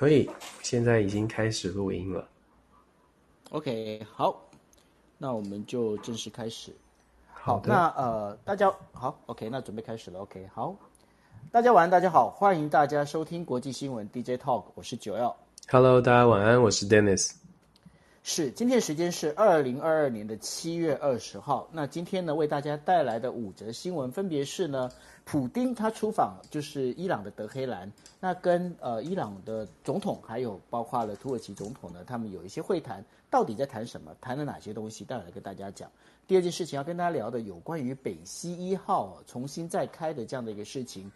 可以，现在已经开始录音了。OK，好，那我们就正式开始。好的，那呃，大家好，OK，那准备开始了。OK，好，大家晚安，大家好，欢迎大家收听国际新闻 DJ Talk，我是九耀。Hello，大家晚安，我是 Dennis。是，今天时间是二零二二年的七月二十号。那今天呢，为大家带来的五则新闻分别是呢，普丁他出访就是伊朗的德黑兰，那跟呃伊朗的总统还有包括了土耳其总统呢，他们有一些会谈，到底在谈什么？谈了哪些东西？待会来跟大家讲。第二件事情要跟大家聊的有关于北溪一号重新再开的这样的一个事情，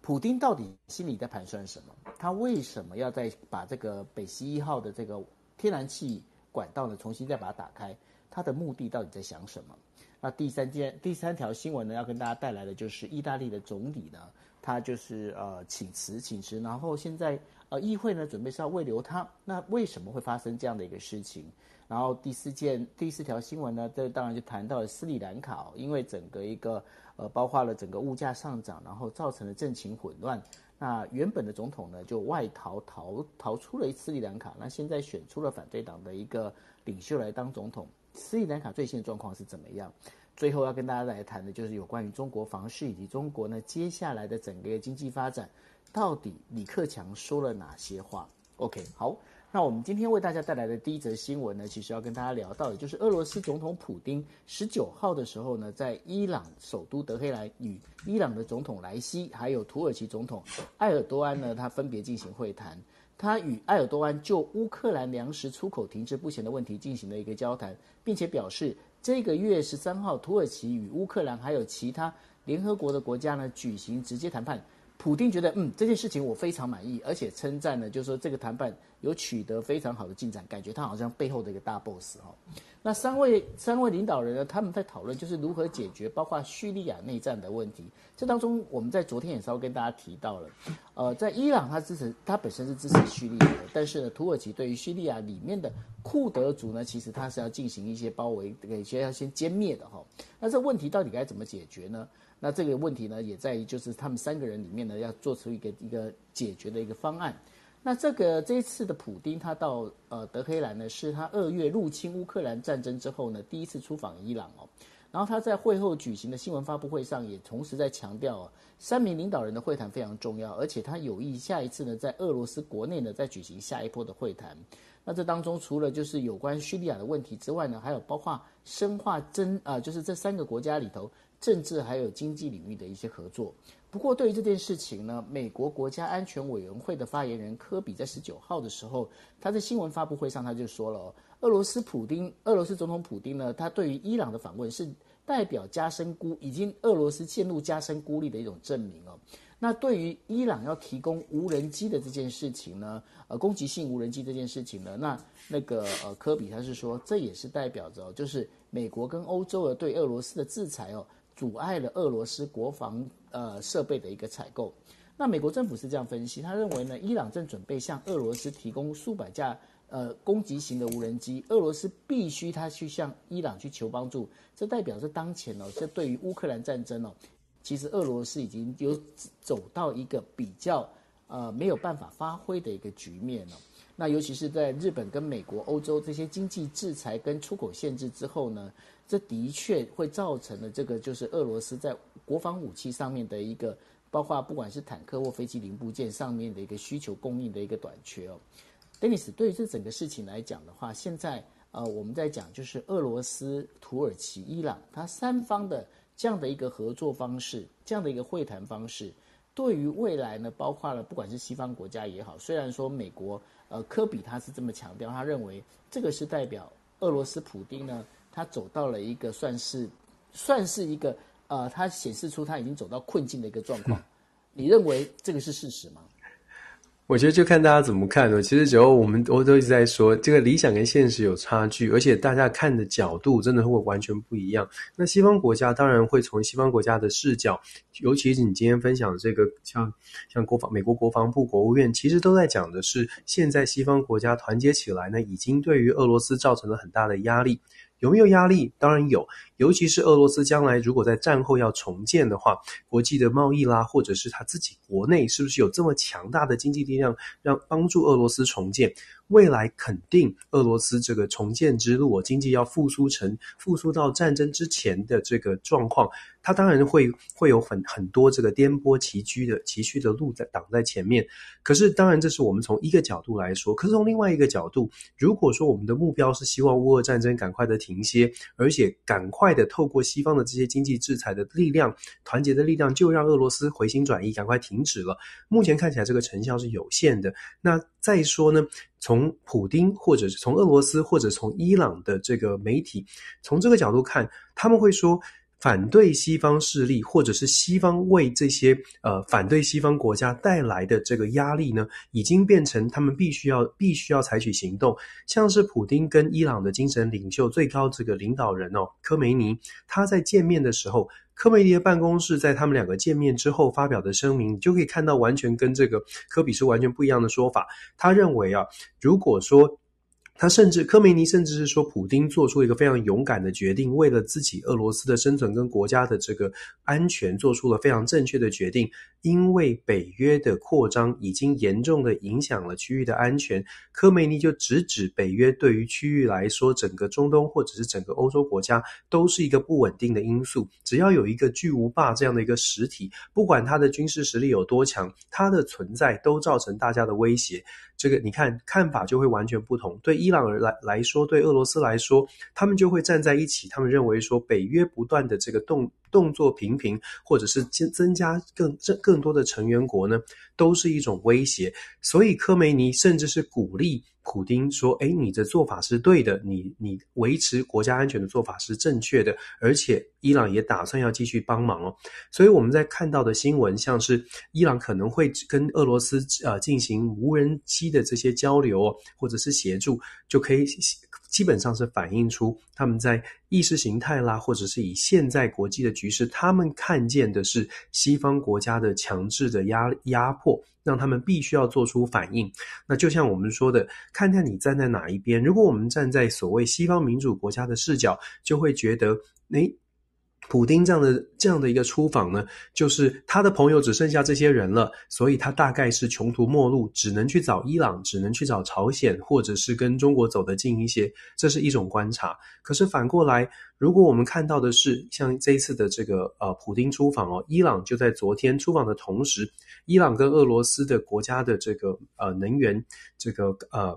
普丁到底心里在盘算什么？他为什么要再把这个北溪一号的这个天然气？管道呢，重新再把它打开，它的目的到底在想什么？那第三件、第三条新闻呢，要跟大家带来的就是意大利的总理呢，他就是呃请辞，请辞，然后现在呃议会呢准备是要慰留他，那为什么会发生这样的一个事情？然后第四件、第四条新闻呢，这当然就谈到了斯里兰卡，因为整个一个呃包括了整个物价上涨，然后造成了政情混乱。那原本的总统呢，就外逃逃逃出了斯里兰卡。那现在选出了反对党的一个领袖来当总统。斯里兰卡最新的状况是怎么样？最后要跟大家来谈的就是有关于中国房市以及中国呢接下来的整个经济发展，到底李克强说了哪些话？OK，好。那我们今天为大家带来的第一则新闻呢，其实要跟大家聊到的，就是俄罗斯总统普丁十九号的时候呢，在伊朗首都德黑兰与伊朗的总统莱希，还有土耳其总统埃尔多安呢，他分别进行会谈。他与埃尔多安就乌克兰粮食出口停滞不前的问题进行了一个交谈，并且表示这个月十三号，土耳其与乌克兰还有其他联合国的国家呢举行直接谈判。普丁觉得，嗯，这件事情我非常满意，而且称赞呢，就是说这个谈判有取得非常好的进展，感觉他好像背后的一个大 boss 哈。那三位三位领导人呢，他们在讨论就是如何解决包括叙利亚内战的问题。这当中，我们在昨天也稍微跟大家提到了，呃，在伊朗他支持他本身是支持叙利亚的，但是呢，土耳其对于叙利亚里面的库德族呢，其实他是要进行一些包围，给先要先歼灭的哈。那这问题到底该怎么解决呢？那这个问题呢，也在于就是他们三个人里面呢，要做出一个一个解决的一个方案。那这个这一次的普丁，他到呃德黑兰呢，是他二月入侵乌克兰战争之后呢，第一次出访伊朗哦。然后他在会后举行的新闻发布会上，也同时在强调哦，三名领导人的会谈非常重要，而且他有意下一次呢，在俄罗斯国内呢，再举行下一波的会谈。那这当中除了就是有关叙利亚的问题之外呢，还有包括深化真啊、就是这三个国家里头。政治还有经济领域的一些合作。不过，对于这件事情呢，美国国家安全委员会的发言人科比在十九号的时候，他在新闻发布会上他就说了哦，俄罗斯普丁，俄罗斯总统普丁呢，他对于伊朗的访问是代表加深孤，已经俄罗斯陷入加深孤立的一种证明哦。那对于伊朗要提供无人机的这件事情呢，呃，攻击性无人机这件事情呢，那那个呃，科比他是说，这也是代表着就是美国跟欧洲的对俄罗斯的制裁哦。阻碍了俄罗斯国防呃设备的一个采购。那美国政府是这样分析，他认为呢，伊朗正准备向俄罗斯提供数百架呃攻击型的无人机，俄罗斯必须他去向伊朗去求帮助。这代表着当前哦，这对于乌克兰战争哦，其实俄罗斯已经有走到一个比较呃没有办法发挥的一个局面了。那尤其是在日本跟美国、欧洲这些经济制裁跟出口限制之后呢，这的确会造成了这个就是俄罗斯在国防武器上面的一个，包括不管是坦克或飞机零部件上面的一个需求供应的一个短缺哦。Dennis，对于这整个事情来讲的话，现在呃我们在讲就是俄罗斯、土耳其、伊朗，它三方的这样的一个合作方式，这样的一个会谈方式。对于未来呢，包括了不管是西方国家也好，虽然说美国呃科比他是这么强调，他认为这个是代表俄罗斯普丁呢，他走到了一个算是算是一个呃，他显示出他已经走到困境的一个状况。你认为这个是事实吗？我觉得就看大家怎么看了。其实只要我们我都一直在说，这个理想跟现实有差距，而且大家看的角度真的会完全不一样。那西方国家当然会从西方国家的视角，尤其是你今天分享的这个，像像国防、美国国防部、国务院，其实都在讲的是，现在西方国家团结起来呢，已经对于俄罗斯造成了很大的压力。有没有压力？当然有，尤其是俄罗斯将来如果在战后要重建的话，国际的贸易啦，或者是他自己国内是不是有这么强大的经济力量，让帮助俄罗斯重建？未来肯定俄罗斯这个重建之路，经济要复苏成复苏到战争之前的这个状况，它当然会会有很很多这个颠簸崎岖的崎岖的路在挡在前面。可是当然这是我们从一个角度来说，可是从另外一个角度，如果说我们的目标是希望乌俄战争赶快的停歇，而且赶快快的透过西方的这些经济制裁的力量、团结的力量，就让俄罗斯回心转意，赶快停止了。目前看起来这个成效是有限的。那再说呢，从普丁，或者是从俄罗斯，或者从伊朗的这个媒体，从这个角度看，他们会说，反对西方势力，或者是西方为这些呃反对西方国家带来的这个压力呢，已经变成他们必须要必须要采取行动。像是普丁跟伊朗的精神领袖最高这个领导人哦，科梅尼，他在见面的时候，科梅尼的办公室在他们两个见面之后发表的声明，你就可以看到完全跟这个科比是完全不一样的说法。他认为啊，如果说他甚至，科梅尼甚至是说，普丁做出一个非常勇敢的决定，为了自己俄罗斯的生存跟国家的这个安全，做出了非常正确的决定。因为北约的扩张已经严重的影响了区域的安全，科梅尼就直指北约对于区域来说，整个中东或者是整个欧洲国家都是一个不稳定的因素。只要有一个巨无霸这样的一个实体，不管它的军事实力有多强，它的存在都造成大家的威胁。这个你看看法就会完全不同。对伊朗人来来说，对俄罗斯来说，他们就会站在一起。他们认为说，北约不断的这个动动作频频，或者是增增加更更多的成员国呢，都是一种威胁。所以科梅尼甚至是鼓励。普丁说：“诶，你的做法是对的，你你维持国家安全的做法是正确的，而且伊朗也打算要继续帮忙哦。所以我们在看到的新闻，像是伊朗可能会跟俄罗斯呃进行无人机的这些交流，或者是协助，就可以基本上是反映出他们在意识形态啦，或者是以现在国际的局势，他们看见的是西方国家的强制的压压迫。”让他们必须要做出反应。那就像我们说的，看看你站在哪一边。如果我们站在所谓西方民主国家的视角，就会觉得，诶，普丁这样的这样的一个出访呢，就是他的朋友只剩下这些人了，所以他大概是穷途末路，只能去找伊朗，只能去找朝鲜，或者是跟中国走得近一些。这是一种观察。可是反过来，如果我们看到的是像这一次的这个呃普丁出访哦，伊朗就在昨天出访的同时。伊朗跟俄罗斯的国家的这个呃能源这个呃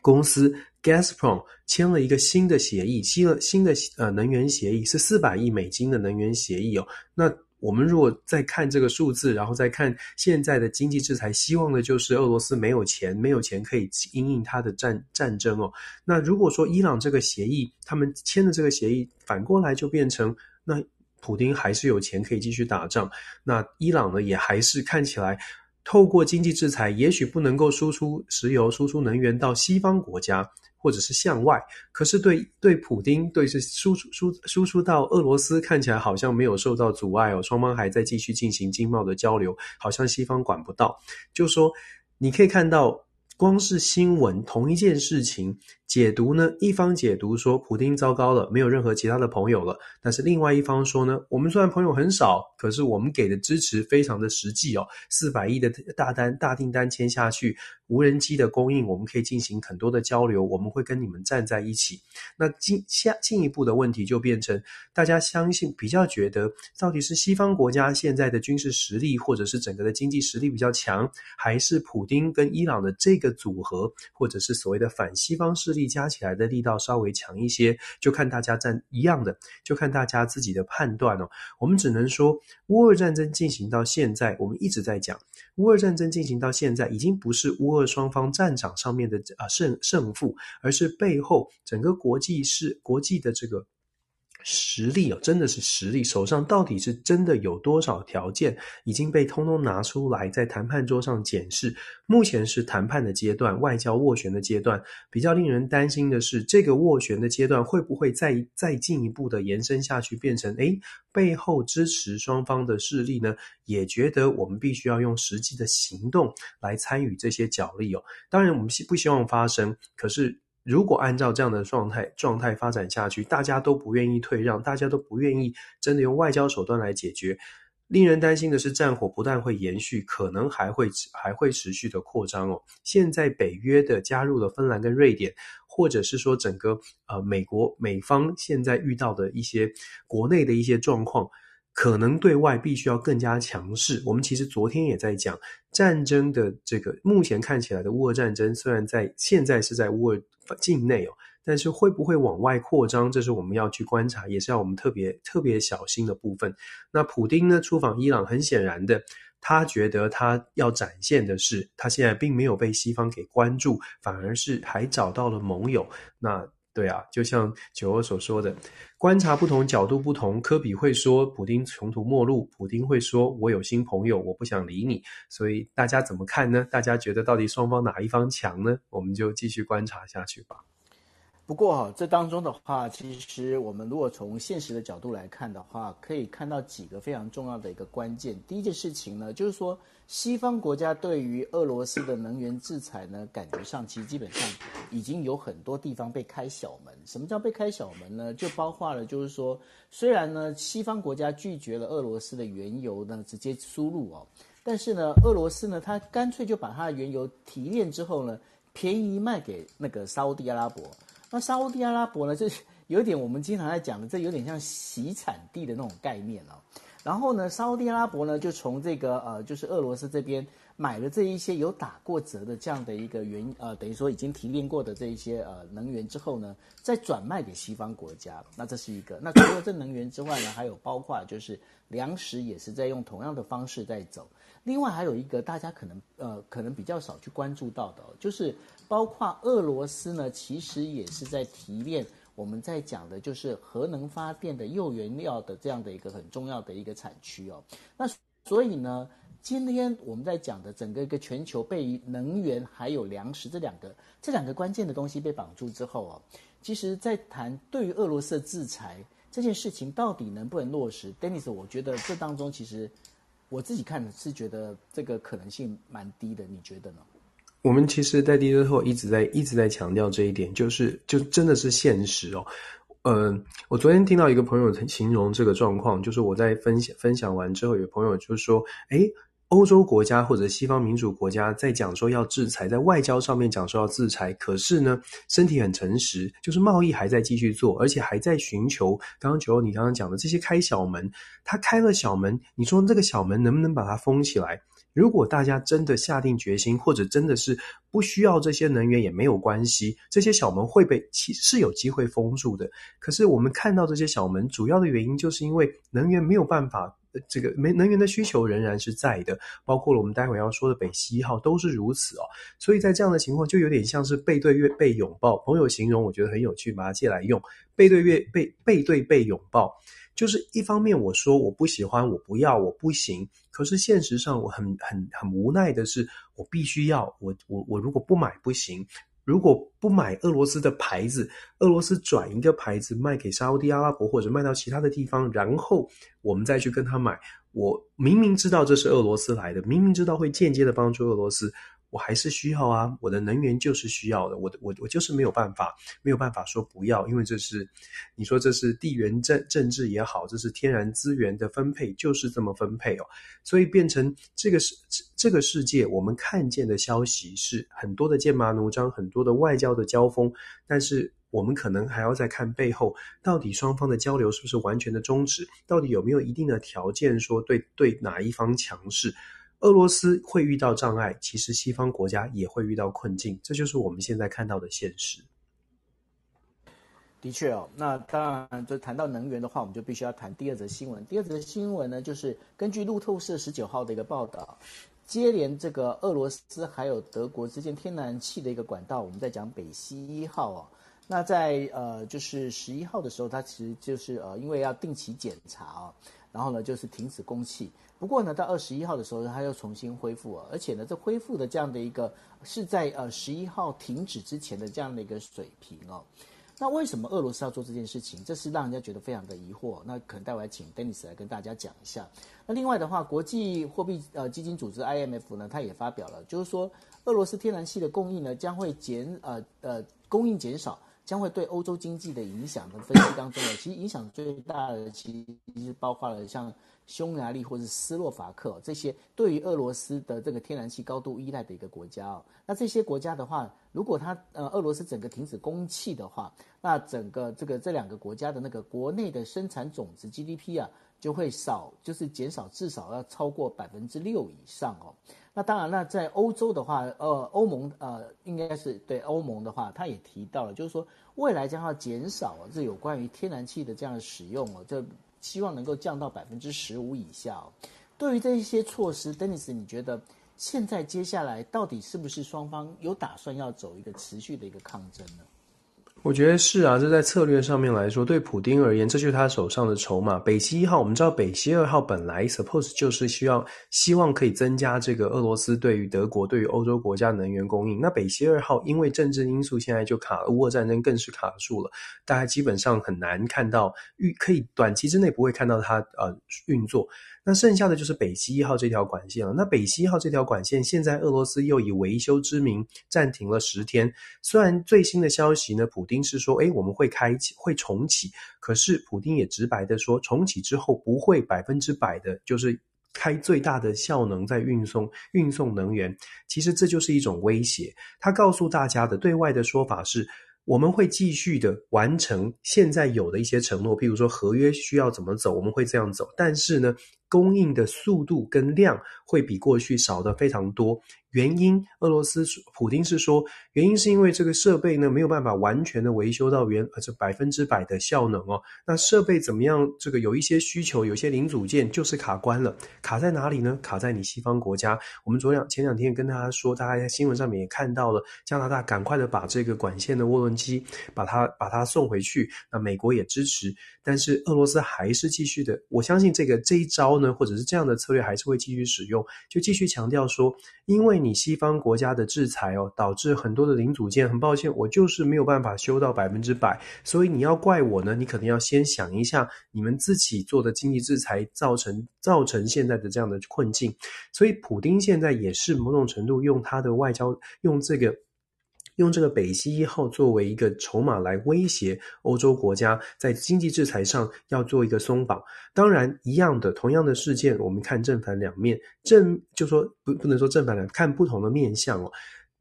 公司 Gazprom 签了一个新的协议，新了新的呃能源协议是四百亿美金的能源协议哦。那我们如果再看这个数字，然后再看现在的经济制裁，希望的就是俄罗斯没有钱，没有钱可以因应它的战战争哦。那如果说伊朗这个协议，他们签的这个协议，反过来就变成那。普丁还是有钱可以继续打仗，那伊朗呢，也还是看起来透过经济制裁，也许不能够输出石油、输出能源到西方国家或者是向外，可是对对普丁对是输出输输出到俄罗斯，看起来好像没有受到阻碍哦，双方还在继续进行经贸的交流，好像西方管不到，就说你可以看到。光是新闻同一件事情解读呢，一方解读说普丁糟糕了，没有任何其他的朋友了。但是另外一方说呢，我们虽然朋友很少，可是我们给的支持非常的实际哦，四百亿的大单大订单签下去，无人机的供应我们可以进行很多的交流，我们会跟你们站在一起。那进下进一步的问题就变成，大家相信比较觉得，到底是西方国家现在的军事实力或者是整个的经济实力比较强，还是普丁跟伊朗的这个组合，或者是所谓的反西方势力加起来的力道稍微强一些，就看大家站一样的，就看大家自己的判断哦。我们只能说，乌俄战争进行到现在，我们一直在讲，乌俄战争进行到现在，已经不是乌俄双方战场上面的啊胜胜负，而是背后整个国际是国际的这个。实力哦，真的是实力。手上到底是真的有多少条件已经被通通拿出来，在谈判桌上检视。目前是谈判的阶段，外交斡旋的阶段。比较令人担心的是，这个斡旋的阶段会不会再再进一步的延伸下去，变成诶，背后支持双方的势力呢？也觉得我们必须要用实际的行动来参与这些角力哦。当然，我们希不希望发生？可是。如果按照这样的状态状态发展下去，大家都不愿意退让，大家都不愿意真的用外交手段来解决。令人担心的是，战火不但会延续，可能还会还会持续的扩张哦。现在北约的加入了芬兰跟瑞典，或者是说整个呃美国美方现在遇到的一些国内的一些状况，可能对外必须要更加强势。我们其实昨天也在讲战争的这个，目前看起来的乌俄战争，虽然在现在是在乌俄境内哦。但是会不会往外扩张，这是我们要去观察，也是要我们特别特别小心的部分。那普丁呢，出访伊朗，很显然的，他觉得他要展现的是，他现在并没有被西方给关注，反而是还找到了盟友。那对啊，就像九二所说的，观察不同角度不同，科比会说普丁穷途末路，普丁会说我有新朋友，我不想理你。所以大家怎么看呢？大家觉得到底双方哪一方强呢？我们就继续观察下去吧。不过哈，这当中的话，其实我们如果从现实的角度来看的话，可以看到几个非常重要的一个关键。第一件事情呢，就是说西方国家对于俄罗斯的能源制裁呢，感觉上其实基本上已经有很多地方被开小门。什么叫被开小门呢？就包括了，就是说虽然呢，西方国家拒绝了俄罗斯的原油呢直接输入哦，但是呢，俄罗斯呢，它干脆就把它的原油提炼之后呢，便宜卖给那个沙乌地阿拉伯。那沙乌地阿拉伯呢，就有一点我们经常在讲的，这有点像洗产地的那种概念哦。然后呢，沙乌地阿拉伯呢，就从这个呃，就是俄罗斯这边买了这一些有打过折的这样的一个原呃，等于说已经提炼过的这一些呃能源之后呢，再转卖给西方国家。那这是一个。那除了这能源之外呢，还有包括就是粮食也是在用同样的方式在走。另外还有一个大家可能呃可能比较少去关注到的，就是包括俄罗斯呢，其实也是在提炼我们在讲的就是核能发电的铀原料的这样的一个很重要的一个产区哦。那所以呢，今天我们在讲的整个一个全球被能源还有粮食这两个这两个关键的东西被绑住之后哦，其实在谈对于俄罗斯的制裁这件事情到底能不能落实，Dennis，我觉得这当中其实。我自己看是觉得这个可能性蛮低的，你觉得呢？我们其实，在第一后一直在一直在强调这一点，就是就真的是现实哦。嗯、我昨天听到一个朋友形容这个状况，就是我在分享分享完之后，有朋友就说：“诶。”欧洲国家或者西方民主国家在讲说要制裁，在外交上面讲说要制裁，可是呢，身体很诚实，就是贸易还在继续做，而且还在寻求。刚刚九欧你刚刚讲的这些开小门，他开了小门，你说这个小门能不能把它封起来？如果大家真的下定决心，或者真的是不需要这些能源也没有关系，这些小门会被其是有机会封住的。可是我们看到这些小门，主要的原因就是因为能源没有办法。这个没能源的需求仍然是在的，包括了我们待会要说的北溪一号都是如此哦。所以在这样的情况，就有点像是背对月背拥抱。朋友形容我觉得很有趣，把它借来用。背对背背背对背拥抱，就是一方面我说我不喜欢，我不要，我不行。可是现实上我很很很无奈的是，我必须要。我我我如果不买不行。如果不买俄罗斯的牌子，俄罗斯转一个牌子卖给沙乌地阿拉伯或者卖到其他的地方，然后我们再去跟他买，我明明知道这是俄罗斯来的，明明知道会间接的帮助俄罗斯。我还是需要啊，我的能源就是需要的，我的我我就是没有办法，没有办法说不要，因为这是你说这是地缘政政治也好，这是天然资源的分配，就是这么分配哦，所以变成这个世这个世界，我们看见的消息是很多的剑拔弩张，很多的外交的交锋，但是我们可能还要再看背后，到底双方的交流是不是完全的终止，到底有没有一定的条件说对对哪一方强势。俄罗斯会遇到障碍，其实西方国家也会遇到困境，这就是我们现在看到的现实。的确哦，那当然，就谈到能源的话，我们就必须要谈第二则新闻。第二则新闻呢，就是根据路透社十九号的一个报道，接连这个俄罗斯还有德国之间天然气的一个管道，我们在讲北溪一号哦。那在呃，就是十一号的时候，它其实就是呃，因为要定期检查哦。然后呢，就是停止供气。不过呢，到二十一号的时候，它又重新恢复了。而且呢，这恢复的这样的一个是在呃十一号停止之前的这样的一个水平哦。那为什么俄罗斯要做这件事情？这是让人家觉得非常的疑惑。那可能待会来请 Dennis 来跟大家讲一下。那另外的话，国际货币呃基金组织 IMF 呢，它也发表了，就是说俄罗斯天然气的供应呢将会减呃呃供应减少。将会对欧洲经济的影响的分析当中呢，其实影响最大的其实包括了像匈牙利或者是斯洛伐克这些对于俄罗斯的这个天然气高度依赖的一个国家哦。那这些国家的话，如果它呃俄罗斯整个停止供气的话，那整个这个这两个国家的那个国内的生产总值 GDP 啊就会少，就是减少至少要超过百分之六以上哦。那当然，那在欧洲的话，呃，欧盟呃，应该是对欧盟的话，他也提到了，就是说未来将要减少，这有关于天然气的这样的使用哦，这希望能够降到百分之十五以下哦。对于这一些措施，Dennis，你觉得现在接下来到底是不是双方有打算要走一个持续的一个抗争呢？我觉得是啊，这在策略上面来说，对普丁而言，这就是他手上的筹码。北溪一号，我们知道北溪二号本来 suppose 就是需要希望可以增加这个俄罗斯对于德国、对于欧洲国家能源供应。那北溪二号因为政治因素，现在就卡了，乌俄战争更是卡住了，大家基本上很难看到预可以短期之内不会看到它呃运作。那剩下的就是北溪一号这条管线了。那北溪一号这条管线，现在俄罗斯又以维修之名暂停了十天。虽然最新的消息呢，普丁是说，诶，我们会开启，会重启。可是普丁也直白的说，重启之后不会百分之百的，就是开最大的效能在运送运送能源。其实这就是一种威胁。他告诉大家的对外的说法是。我们会继续的完成现在有的一些承诺，譬如说合约需要怎么走，我们会这样走。但是呢，供应的速度跟量会比过去少的非常多。原因，俄罗斯普丁是说，原因是因为这个设备呢没有办法完全的维修到原呃这百分之百的效能哦。那设备怎么样？这个有一些需求，有些零组件就是卡关了。卡在哪里呢？卡在你西方国家。我们昨两前两天跟大家说，大家在新闻上面也看到了，加拿大赶快的把这个管线的涡轮机把它把它送回去。那美国也支持，但是俄罗斯还是继续的。我相信这个这一招呢，或者是这样的策略还是会继续使用，就继续强调说，因为。你西方国家的制裁哦，导致很多的零组件，很抱歉，我就是没有办法修到百分之百，所以你要怪我呢，你可能要先想一下，你们自己做的经济制裁造成造成现在的这样的困境，所以普丁现在也是某种程度用他的外交，用这个。用这个北溪一号作为一个筹码来威胁欧洲国家，在经济制裁上要做一个松绑。当然，一样的同样的事件，我们看正反两面，正就说不不能说正反两，看不同的面向哦。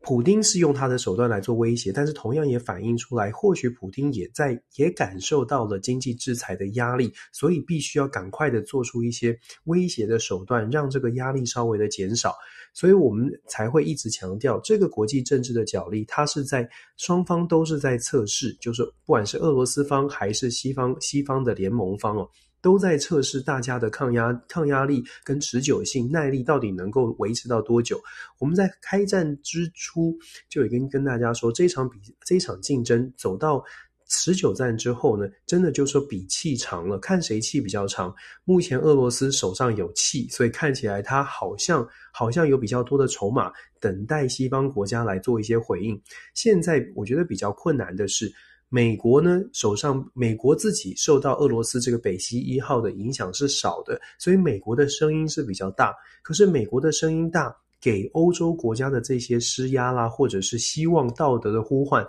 普丁是用他的手段来做威胁，但是同样也反映出来，或许普丁也在也感受到了经济制裁的压力，所以必须要赶快的做出一些威胁的手段，让这个压力稍微的减少。所以我们才会一直强调，这个国际政治的角力，它是在双方都是在测试，就是不管是俄罗斯方还是西方西方的联盟方哦。都在测试大家的抗压抗压力跟持久性耐力到底能够维持到多久？我们在开战之初就已经跟大家说，这场比这场竞争走到持久战之后呢，真的就说比气长了，看谁气比较长。目前俄罗斯手上有气，所以看起来他好像好像有比较多的筹码，等待西方国家来做一些回应。现在我觉得比较困难的是。美国呢，手上美国自己受到俄罗斯这个北溪一号的影响是少的，所以美国的声音是比较大。可是美国的声音大，给欧洲国家的这些施压啦，或者是希望道德的呼唤。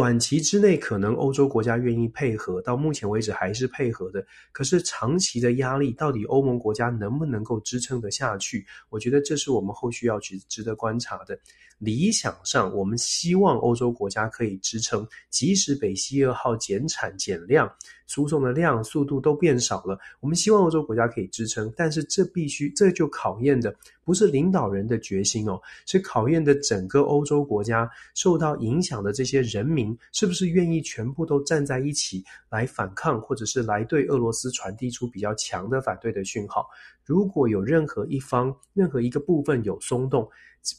短期之内，可能欧洲国家愿意配合，到目前为止还是配合的。可是长期的压力，到底欧盟国家能不能够支撑得下去？我觉得这是我们后续要去值得观察的。理想上，我们希望欧洲国家可以支撑，即使北溪二号减产减量，输送的量、速度都变少了，我们希望欧洲国家可以支撑。但是这必须，这就考验的不是领导人的决心哦，是考验的整个欧洲国家受到影响的这些人民，是不是愿意全部都站在一起来反抗，或者是来对俄罗斯传递出比较强的反对的讯号。如果有任何一方、任何一个部分有松动，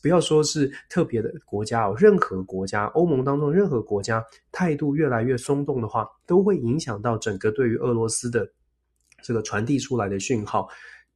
不要说是特别的国家哦，任何国家，欧盟当中任何国家态度越来越松动的话，都会影响到整个对于俄罗斯的这个传递出来的讯号。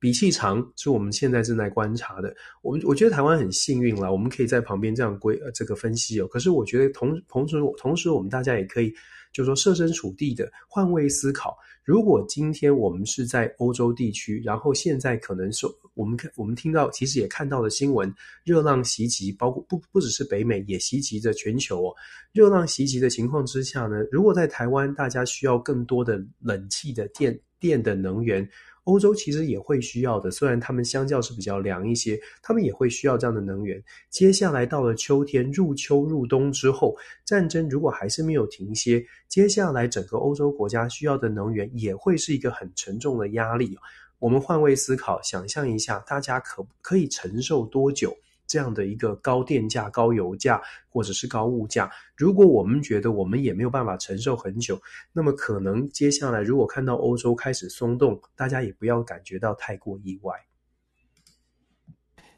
比气长是我们现在正在观察的。我们我觉得台湾很幸运了，我们可以在旁边这样归呃这个分析哦。可是我觉得同同时同时我们大家也可以。就是说设身处地的换位思考，如果今天我们是在欧洲地区，然后现在可能说我们看我们听到，其实也看到了新闻，热浪袭击，包括不不只是北美，也袭击着全球哦。热浪袭击的情况之下呢，如果在台湾大家需要更多的冷气的电电的能源。欧洲其实也会需要的，虽然他们相较是比较凉一些，他们也会需要这样的能源。接下来到了秋天，入秋入冬之后，战争如果还是没有停歇，接下来整个欧洲国家需要的能源也会是一个很沉重的压力。我们换位思考，想象一下，大家可可以承受多久？这样的一个高电价、高油价，或者是高物价，如果我们觉得我们也没有办法承受很久，那么可能接下来如果看到欧洲开始松动，大家也不要感觉到太过意外。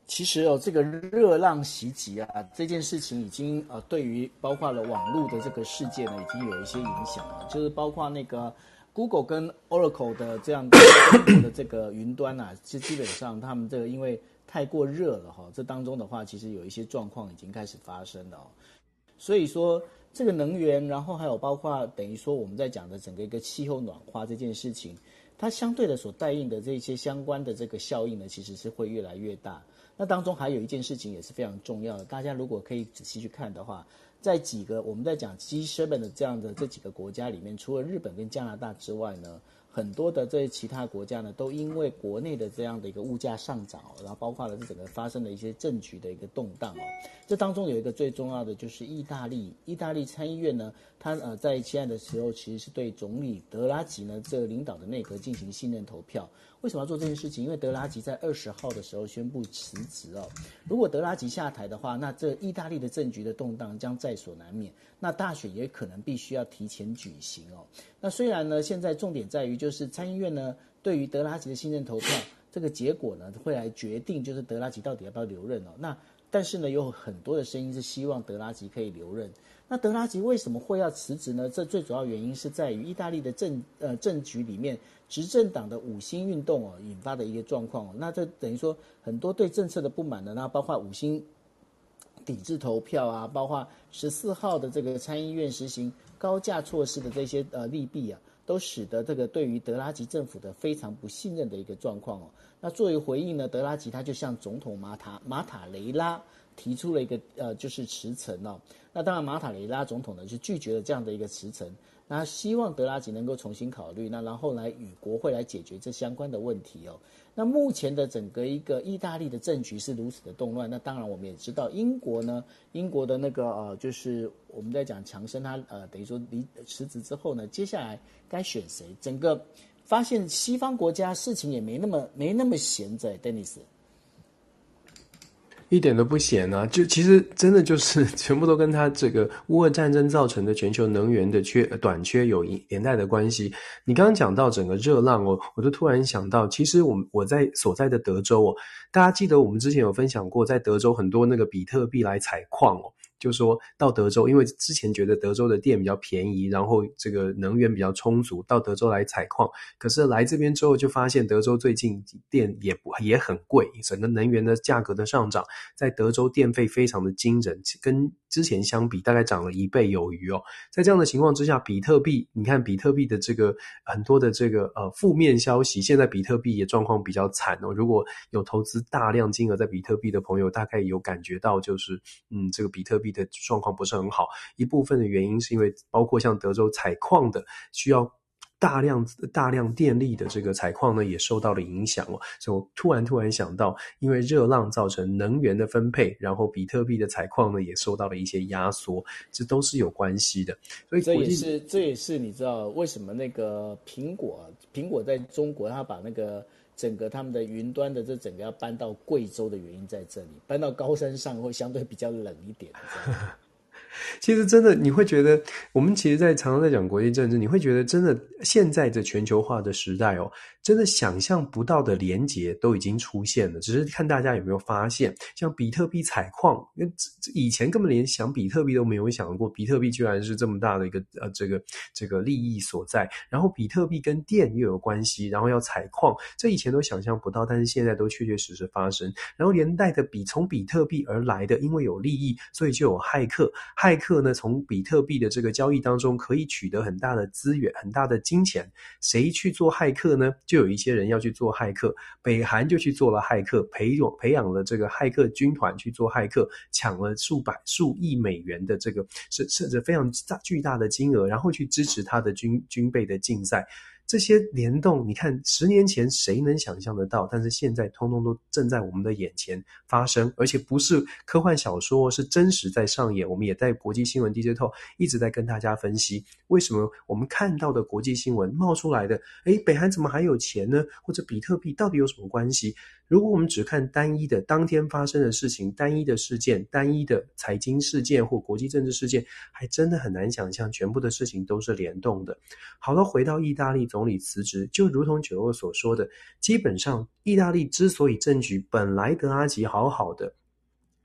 其实哦，这个热浪袭击啊，这件事情已经呃，对于包括了网络的这个世界呢，已经有一些影响了，就是包括那个 Google 跟 Oracle 的这样的 的这个云端啊，其实基本上他们这个因为。太过热了哈，这当中的话，其实有一些状况已经开始发生了。所以说，这个能源，然后还有包括等于说我们在讲的整个一个气候暖化这件事情，它相对的所带应的这些相关的这个效应呢，其实是会越来越大。那当中还有一件事情也是非常重要的，大家如果可以仔细去看的话，在几个我们在讲 G7 的这样的这几个国家里面，除了日本跟加拿大之外呢。很多的这些其他国家呢，都因为国内的这样的一个物价上涨，然后包括了这整个发生的一些政局的一个动荡哦。这当中有一个最重要的就是意大利，意大利参议院呢，他呃在现在的时候其实是对总理德拉吉呢这个领导的内阁进行信任投票。为什么要做这件事情？因为德拉吉在二十号的时候宣布辞职哦。如果德拉吉下台的话，那这意大利的政局的动荡将在所难免。那大选也可能必须要提前举行哦。那虽然呢，现在重点在于就是参议院呢对于德拉吉的信任投票这个结果呢会来决定就是德拉吉到底要不要留任哦。那但是呢，有很多的声音是希望德拉吉可以留任。那德拉吉为什么会要辞职呢？这最主要原因是在于意大利的政呃政局里面，执政党的五星运动哦引发的一个状况。那这等于说很多对政策的不满的，那包括五星抵制投票啊，包括十四号的这个参议院实行高价措施的这些呃利弊啊，都使得这个对于德拉吉政府的非常不信任的一个状况哦。那作为回应呢，德拉吉他就向总统马塔马塔雷拉。提出了一个呃，就是辞呈哦。那当然，马塔雷拉总统呢是拒绝了这样的一个辞呈。那希望德拉吉能够重新考虑，那然后来与国会来解决这相关的问题哦。那目前的整个一个意大利的政局是如此的动乱。那当然，我们也知道英国呢，英国的那个呃，就是我们在讲强生他呃，等于说离辞职之后呢，接下来该选谁？整个发现西方国家事情也没那么没那么闲着，Dennis。一点都不闲啊！就其实真的就是 全部都跟他这个乌俄战争造成的全球能源的缺短缺有连带的关系。你刚刚讲到整个热浪哦，我就突然想到，其实我们我在所在的德州哦，大家记得我们之前有分享过，在德州很多那个比特币来采矿哦。就说到德州，因为之前觉得德州的电比较便宜，然后这个能源比较充足，到德州来采矿。可是来这边之后，就发现德州最近电也不也很贵，整个能源的价格的上涨，在德州电费非常的惊人，跟之前相比大概涨了一倍有余哦。在这样的情况之下，比特币，你看比特币的这个很多的这个呃负面消息，现在比特币也状况比较惨哦。如果有投资大量金额在比特币的朋友，大概有感觉到就是嗯，这个比特币。的状况不是很好，一部分的原因是因为包括像德州采矿的需要大量大量电力的这个采矿呢，也受到了影响哦。所以我突然突然想到，因为热浪造成能源的分配，然后比特币的采矿呢也受到了一些压缩，这都是有关系的。所以这也是这也是你知道为什么那个苹果苹果在中国它把那个。整个他们的云端的这整个要搬到贵州的原因在这里，搬到高山上会相对比较冷一点。其实真的，你会觉得，我们其实，在常常在讲国际政治，你会觉得，真的现在的全球化的时代哦，真的想象不到的连结都已经出现了。只是看大家有没有发现，像比特币采矿，因为以前根本连想比特币都没有想过，比特币居然是这么大的一个呃这个这个利益所在。然后比特币跟电又有关系，然后要采矿，这以前都想象不到，但是现在都确确实实发生。然后连带的比从比特币而来的，因为有利益，所以就有骇客。骇客呢，从比特币的这个交易当中可以取得很大的资源、很大的金钱。谁去做骇客呢？就有一些人要去做骇客。北韩就去做了骇客，培养培养了这个骇客军团去做骇客，抢了数百数亿美元的这个甚甚至非常大巨大的金额，然后去支持他的军军备的竞赛。这些联动，你看，十年前谁能想象得到？但是现在，通通都正在我们的眼前发生，而且不是科幻小说，是真实在上演。我们也在国际新闻 DJ Talk 一直在跟大家分析，为什么我们看到的国际新闻冒出来的，诶，北韩怎么还有钱呢？或者比特币到底有什么关系？如果我们只看单一的当天发生的事情、单一的事件、单一的财经事件或国际政治事件，还真的很难想象全部的事情都是联动的。好了，回到意大利总总理辞职，就如同九欧所说的，基本上意大利之所以政局本来德拉吉好好的。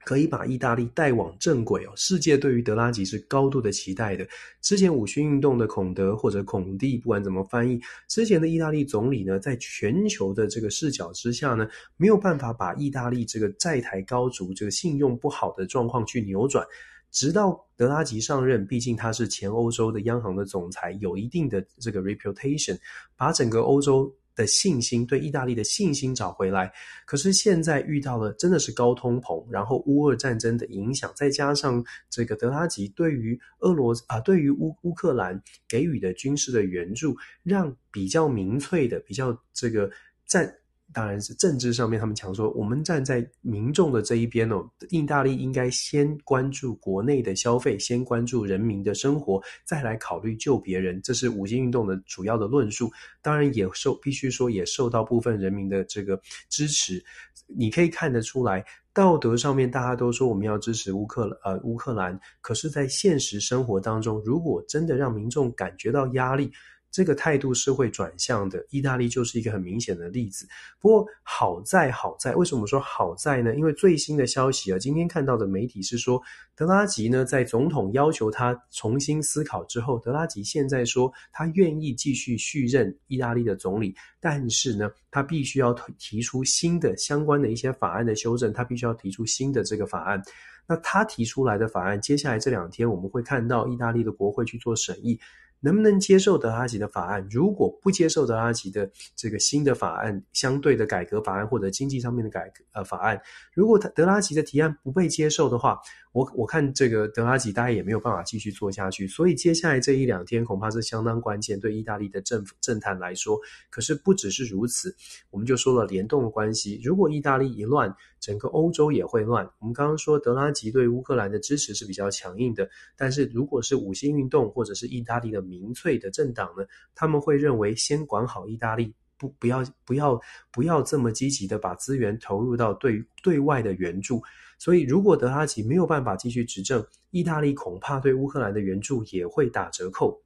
可以把意大利带往正轨哦！世界对于德拉吉是高度的期待的。之前五星运动的孔德或者孔蒂，不管怎么翻译，之前的意大利总理呢，在全球的这个视角之下呢，没有办法把意大利这个债台高筑、这个信用不好的状况去扭转。直到德拉吉上任，毕竟他是前欧洲的央行的总裁，有一定的这个 reputation，把整个欧洲。的信心，对意大利的信心找回来，可是现在遇到了真的是高通膨，然后乌俄战争的影响，再加上这个德拉吉对于俄罗斯啊，对于乌乌克兰给予的军事的援助，让比较民粹的、比较这个战。当然是政治上面，他们强说，我们站在民众的这一边哦。意大利应该先关注国内的消费，先关注人民的生活，再来考虑救别人。这是五星运动的主要的论述。当然也受，必须说也受到部分人民的这个支持。你可以看得出来，道德上面大家都说我们要支持乌克呃乌克兰，可是，在现实生活当中，如果真的让民众感觉到压力，这个态度是会转向的，意大利就是一个很明显的例子。不过好在好在，为什么说好在呢？因为最新的消息啊，今天看到的媒体是说，德拉吉呢在总统要求他重新思考之后，德拉吉现在说他愿意继续续任意大利的总理，但是呢，他必须要提出新的相关的一些法案的修正，他必须要提出新的这个法案。那他提出来的法案，接下来这两天我们会看到意大利的国会去做审议。能不能接受德拉吉的法案？如果不接受德拉吉的这个新的法案，相对的改革法案或者经济上面的改革呃法案，如果他德拉吉的提案不被接受的话，我我看这个德拉吉大概也没有办法继续做下去，所以接下来这一两天恐怕是相当关键，对意大利的政府政坛来说。可是不只是如此，我们就说了联动的关系。如果意大利一乱，整个欧洲也会乱。我们刚刚说德拉吉对乌克兰的支持是比较强硬的，但是如果是五星运动或者是意大利的民粹的政党呢，他们会认为先管好意大利，不不要不要不要这么积极的把资源投入到对对外的援助。所以，如果德拉吉没有办法继续执政，意大利恐怕对乌克兰的援助也会打折扣。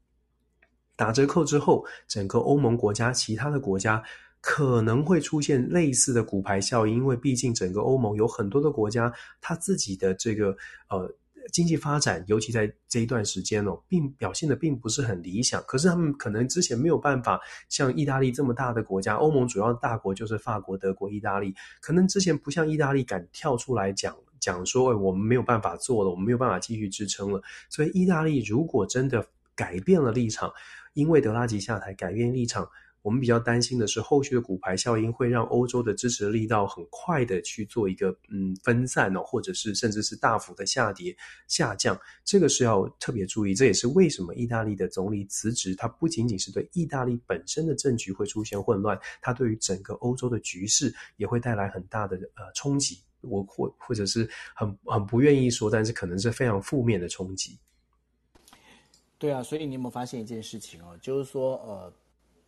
打折扣之后，整个欧盟国家、其他的国家可能会出现类似的骨牌效应，因为毕竟整个欧盟有很多的国家，它自己的这个呃经济发展，尤其在这一段时间哦，并表现得并不是很理想。可是他们可能之前没有办法像意大利这么大的国家，欧盟主要大国就是法国、德国、意大利，可能之前不像意大利敢跳出来讲。讲说，我们没有办法做了，我们没有办法继续支撑了。所以，意大利如果真的改变了立场，因为德拉吉下台改变立场，我们比较担心的是后续的骨牌效应会让欧洲的支持力道很快的去做一个嗯分散哦，或者是甚至是大幅的下跌下降。这个是要特别注意。这也是为什么意大利的总理辞职，它不仅仅是对意大利本身的政局会出现混乱，它对于整个欧洲的局势也会带来很大的呃冲击。我或或者是很很不愿意说，但是可能是非常负面的冲击。对啊，所以你有没有发现一件事情哦？就是说，呃，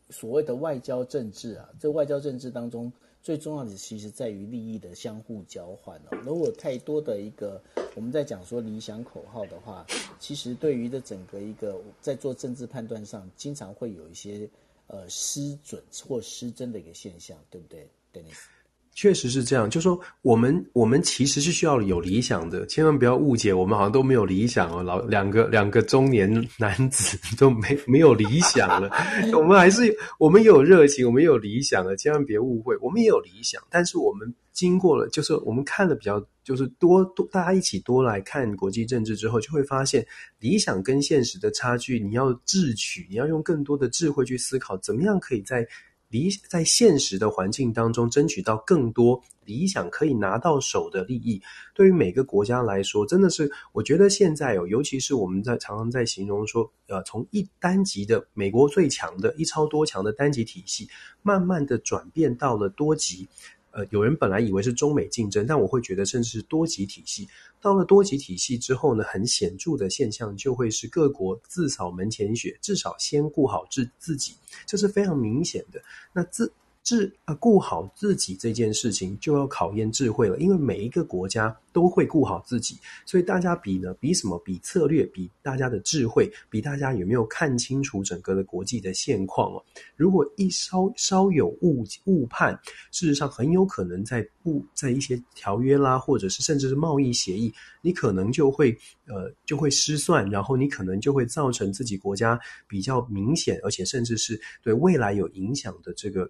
所谓的外交政治啊，这外交政治当中最重要的其实在于利益的相互交换哦。如果太多的一个我们在讲说理想口号的话，其实对于的整个一个在做政治判断上，经常会有一些呃失准或失真的一个现象，对不对，Dennis？确实是这样，就说我们我们其实是需要有理想的，千万不要误解，我们好像都没有理想哦。老两个两个中年男子 都没没有理想了，我们还是我们有热情，我们有理想的，千万别误会，我们也有理想，但是我们经过了，就是我们看了比较，就是多多大家一起多来看国际政治之后，就会发现理想跟现实的差距，你要智取，你要用更多的智慧去思考，怎么样可以在。理在现实的环境当中，争取到更多理想可以拿到手的利益，对于每个国家来说，真的是我觉得现在哦，尤其是我们在常常在形容说，呃，从一单级的美国最强的一超多强的单级体系，慢慢的转变到了多级。呃，有人本来以为是中美竞争，但我会觉得甚至是多级体系。到了多级体系之后呢，很显著的现象就会是各国自扫门前雪，至少先顾好自自己，这是非常明显的。那自智啊，顾好自己这件事情就要考验智慧了，因为每一个国家都会顾好自己，所以大家比呢，比什么？比策略，比大家的智慧，比大家有没有看清楚整个的国际的现况哦。如果一稍稍有误误判，事实上很有可能在不在一些条约啦，或者是甚至是贸易协议，你可能就会呃就会失算，然后你可能就会造成自己国家比较明显，而且甚至是对未来有影响的这个。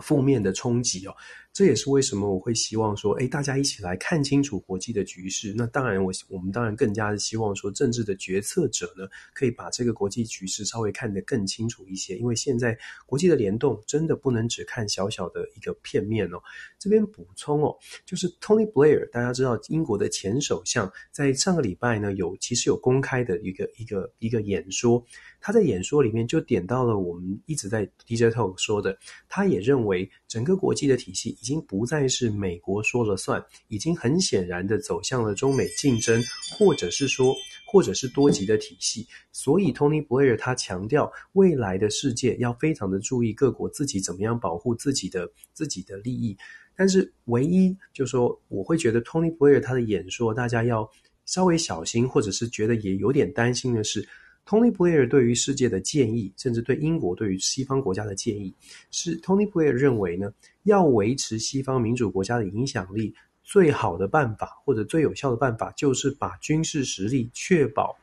负面的冲击哦，这也是为什么我会希望说，哎，大家一起来看清楚国际的局势。那当然我，我我们当然更加的希望说，政治的决策者呢，可以把这个国际局势稍微看得更清楚一些。因为现在国际的联动真的不能只看小小的一个片面哦。这边补充哦，就是 Tony Blair，大家知道英国的前首相，在上个礼拜呢，有其实有公开的一个一个一个演说。他在演说里面就点到了我们一直在 DJ Talk 说的，他也认为整个国际的体系已经不再是美国说了算，已经很显然的走向了中美竞争，或者是说，或者是多极的体系。所以 Tony Blair 他强调，未来的世界要非常的注意各国自己怎么样保护自己的自己的利益。但是唯一就是说，我会觉得 Tony Blair 他的演说，大家要稍微小心，或者是觉得也有点担心的是。Tony Blair 对于世界的建议，甚至对英国对于西方国家的建议，是 Tony Blair 认为呢，要维持西方民主国家的影响力，最好的办法或者最有效的办法，就是把军事实力确保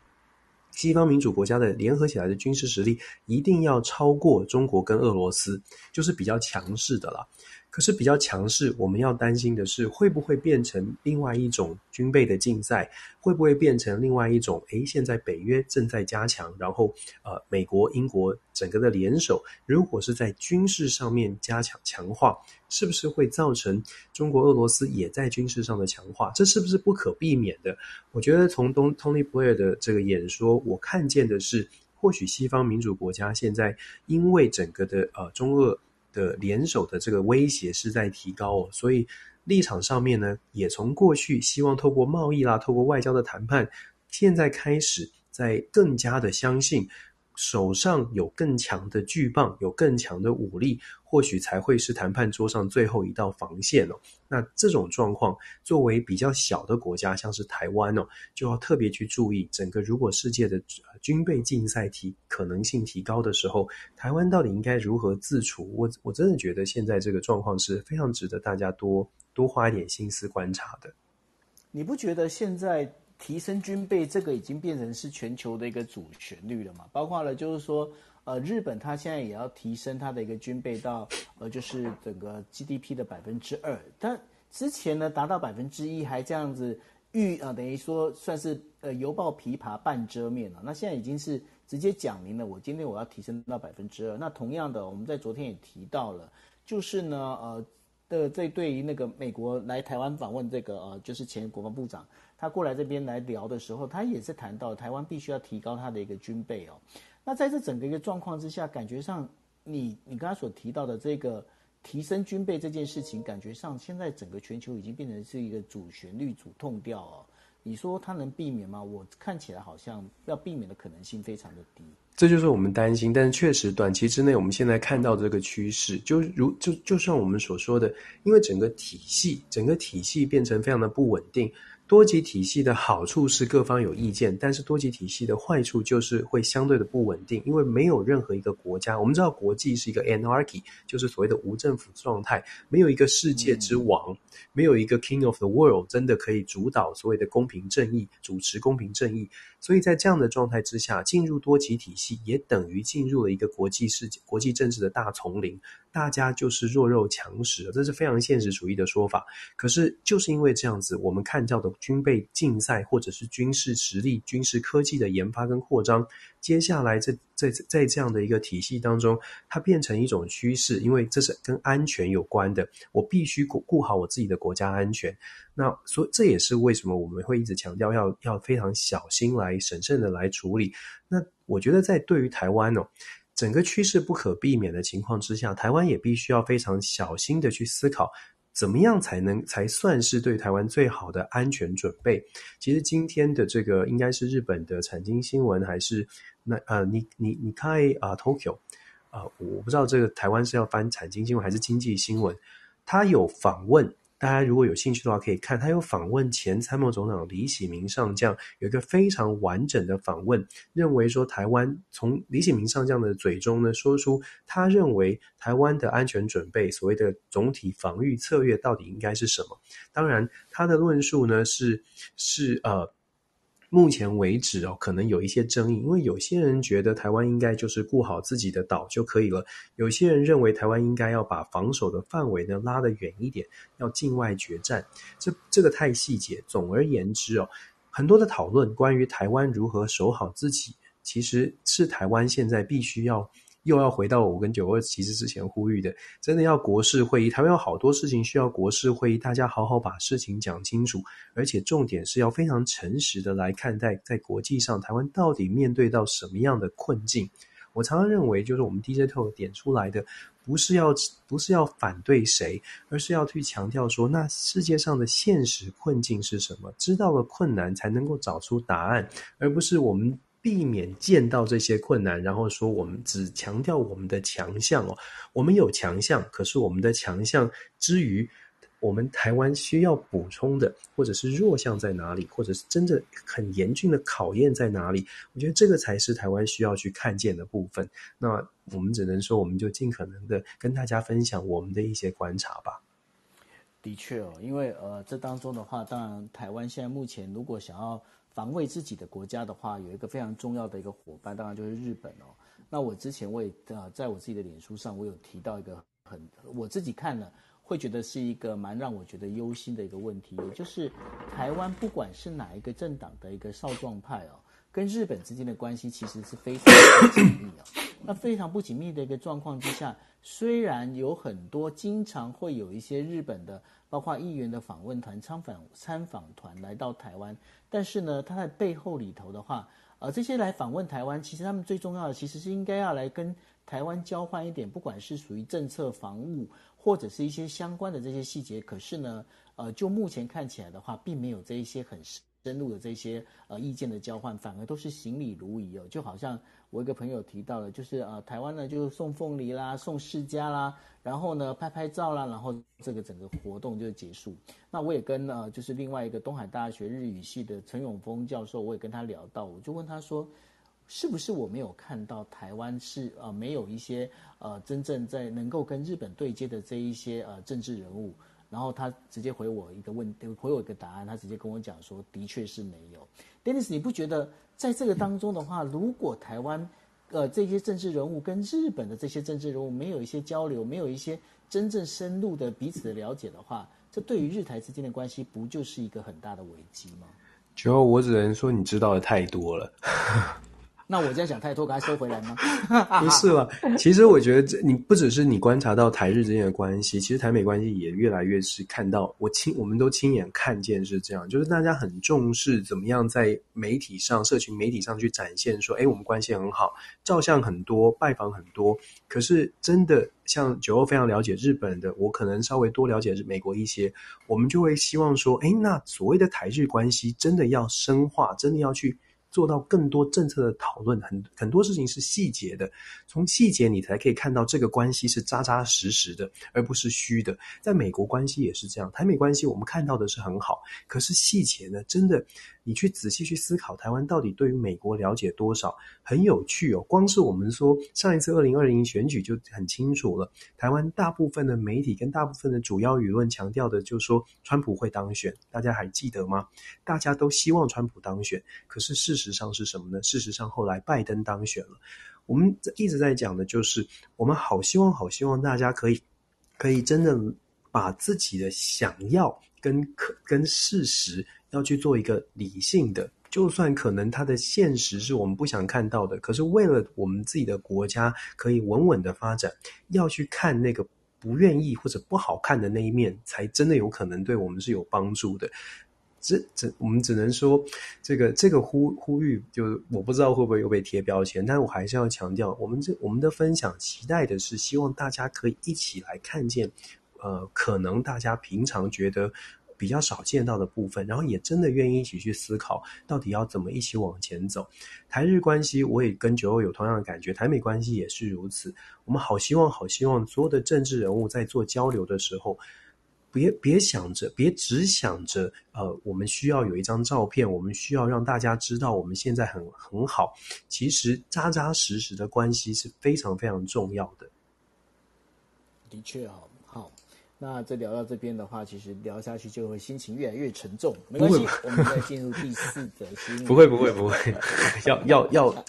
西方民主国家的联合起来的军事实力一定要超过中国跟俄罗斯，就是比较强势的了。可是比较强势，我们要担心的是会不会变成另外一种军备的竞赛？会不会变成另外一种？诶，现在北约正在加强，然后呃，美国、英国整个的联手，如果是在军事上面加强强化，是不是会造成中国、俄罗斯也在军事上的强化？这是不是不可避免的？我觉得从东 Tony Blair 的这个演说，我看见的是，或许西方民主国家现在因为整个的呃中俄。的联手的这个威胁是在提高哦，所以立场上面呢，也从过去希望透过贸易啦、透过外交的谈判，现在开始在更加的相信。手上有更强的巨棒，有更强的武力，或许才会是谈判桌上最后一道防线哦。那这种状况，作为比较小的国家，像是台湾哦，就要特别去注意，整个如果世界的军备竞赛提可能性提高的时候，台湾到底应该如何自处？我我真的觉得现在这个状况是非常值得大家多多花一点心思观察的。你不觉得现在？提升军备，这个已经变成是全球的一个主旋律了嘛？包括了就是说，呃，日本它现在也要提升它的一个军备到，呃，就是整个 GDP 的百分之二。但之前呢，达到百分之一，还这样子预，呃，等于说算是呃犹抱琵琶半遮面了。那现在已经是直接讲明了，我今天我要提升到百分之二。那同样的，我们在昨天也提到了，就是呢，呃。的这对于那个美国来台湾访问这个呃，就是前国防部长，他过来这边来聊的时候，他也是谈到台湾必须要提高他的一个军备哦。那在这整个一个状况之下，感觉上你你刚才所提到的这个提升军备这件事情，感觉上现在整个全球已经变成是一个主旋律、主痛调哦。你说它能避免吗？我看起来好像要避免的可能性非常的低。这就是我们担心，但是确实短期之内，我们现在看到这个趋势，就如就就像我们所说的，因为整个体系，整个体系变成非常的不稳定。多极体系的好处是各方有意见，但是多极体系的坏处就是会相对的不稳定，因为没有任何一个国家，我们知道国际是一个 anarchy，就是所谓的无政府状态，没有一个世界之王，嗯、没有一个 king of the world 真的可以主导所谓的公平正义，主持公平正义。所以在这样的状态之下，进入多极体系也等于进入了一个国际世界、国际政治的大丛林。大家就是弱肉强食，这是非常现实主义的说法。可是就是因为这样子，我们看到的军备竞赛，或者是军事实力、军事科技的研发跟扩张，接下来在在在这样的一个体系当中，它变成一种趋势，因为这是跟安全有关的。我必须顾顾好我自己的国家安全。那所以这也是为什么我们会一直强调要要非常小心来审慎的来处理。那我觉得在对于台湾哦。整个趋势不可避免的情况之下，台湾也必须要非常小心的去思考，怎么样才能才算是对台湾最好的安全准备。其实今天的这个应该是日本的产经新闻，还是那呃，你你你看啊 Tokyo 啊，我不知道这个台湾是要翻产经新闻还是经济新闻，他有访问。大家如果有兴趣的话，可以看他有访问前参谋总长李喜明上将，有一个非常完整的访问，认为说台湾从李喜明上将的嘴中呢，说出他认为台湾的安全准备，所谓的总体防御策略到底应该是什么。当然，他的论述呢是是呃。目前为止哦，可能有一些争议，因为有些人觉得台湾应该就是顾好自己的岛就可以了，有些人认为台湾应该要把防守的范围呢拉得远一点，要境外决战，这这个太细节。总而言之哦，很多的讨论关于台湾如何守好自己，其实是台湾现在必须要。又要回到我跟九二其实之前呼吁的，真的要国事会议，台湾有好多事情需要国事会议，大家好好把事情讲清楚，而且重点是要非常诚实的来看待，在国际上台湾到底面对到什么样的困境。我常常认为，就是我们 DJ Talk 点出来的，不是要不是要反对谁，而是要去强调说，那世界上的现实困境是什么？知道了困难，才能够找出答案，而不是我们。避免见到这些困难，然后说我们只强调我们的强项哦，我们有强项，可是我们的强项之余，我们台湾需要补充的，或者是弱项在哪里，或者是真的很严峻的考验在哪里？我觉得这个才是台湾需要去看见的部分。那我们只能说，我们就尽可能的跟大家分享我们的一些观察吧。的确哦，因为呃，这当中的话，当然台湾现在目前如果想要。防卫自己的国家的话，有一个非常重要的一个伙伴，当然就是日本哦。那我之前我也呃，在我自己的脸书上，我有提到一个很我自己看了会觉得是一个蛮让我觉得忧心的一个问题，也就是台湾不管是哪一个政党的一个少壮派哦，跟日本之间的关系其实是非常紧密哦。那非常不紧密的一个状况之下，虽然有很多经常会有一些日本的。包括议员的访问团、参访参访团来到台湾，但是呢，他在背后里头的话，呃，这些来访问台湾，其实他们最重要的其实是应该要来跟台湾交换一点，不管是属于政策、防务，或者是一些相关的这些细节。可是呢，呃，就目前看起来的话，并没有这一些很深入的这些呃意见的交换，反而都是行礼如仪哦，就好像。我一个朋友提到了，就是呃，台湾呢就送凤梨啦，送释迦啦，然后呢拍拍照啦，然后这个整个活动就结束。那我也跟呃，就是另外一个东海大学日语系的陈永峰教授，我也跟他聊到，我就问他说，是不是我没有看到台湾是呃没有一些呃真正在能够跟日本对接的这一些呃政治人物？然后他直接回我一个问，回我一个答案，他直接跟我讲说，的确是没有。Dennis，你不觉得在这个当中的话，如果台湾呃这些政治人物跟日本的这些政治人物没有一些交流，没有一些真正深入的彼此的了解的话，这对于日台之间的关系不就是一个很大的危机吗？就我只能说，你知道的太多了。那我这样想太多，赶快收回来吗？不是了，其实我觉得这你不只是你观察到台日之间的关系，其实台美关系也越来越是看到我亲，我们都亲眼看见是这样，就是大家很重视怎么样在媒体上、社群媒体上去展现说，哎，我们关系很好，照相很多，拜访很多。可是真的像九欧非常了解日本的，我可能稍微多了解美国一些，我们就会希望说，哎，那所谓的台日关系真的要深化，真的要去。做到更多政策的讨论，很很多事情是细节的，从细节你才可以看到这个关系是扎扎实实的，而不是虚的。在美国关系也是这样，台美关系我们看到的是很好，可是细节呢，真的。你去仔细去思考，台湾到底对于美国了解多少？很有趣哦。光是我们说上一次二零二零选举就很清楚了。台湾大部分的媒体跟大部分的主要舆论强调的，就是说川普会当选。大家还记得吗？大家都希望川普当选。可是事实上是什么呢？事实上后来拜登当选了。我们一直在讲的就是，我们好希望，好希望大家可以，可以真的把自己的想要跟可跟事实。要去做一个理性的，就算可能它的现实是我们不想看到的，可是为了我们自己的国家可以稳稳的发展，要去看那个不愿意或者不好看的那一面，才真的有可能对我们是有帮助的。这这，我们只能说，这个这个呼呼吁，就是我不知道会不会又被贴标签，但是我还是要强调，我们这我们的分享期待的是希望大家可以一起来看见，呃，可能大家平常觉得。比较少见到的部分，然后也真的愿意一起去思考，到底要怎么一起往前走。台日关系，我也跟九欧有同样的感觉，台美关系也是如此。我们好希望，好希望所有的政治人物在做交流的时候，别别想着，别只想着，呃，我们需要有一张照片，我们需要让大家知道我们现在很很好。其实扎扎实实的关系是非常非常重要的。的确好。那这聊到这边的话，其实聊下去就会心情越来越沉重。没关系，我们再进入第四则新闻。不会不会不会，要要要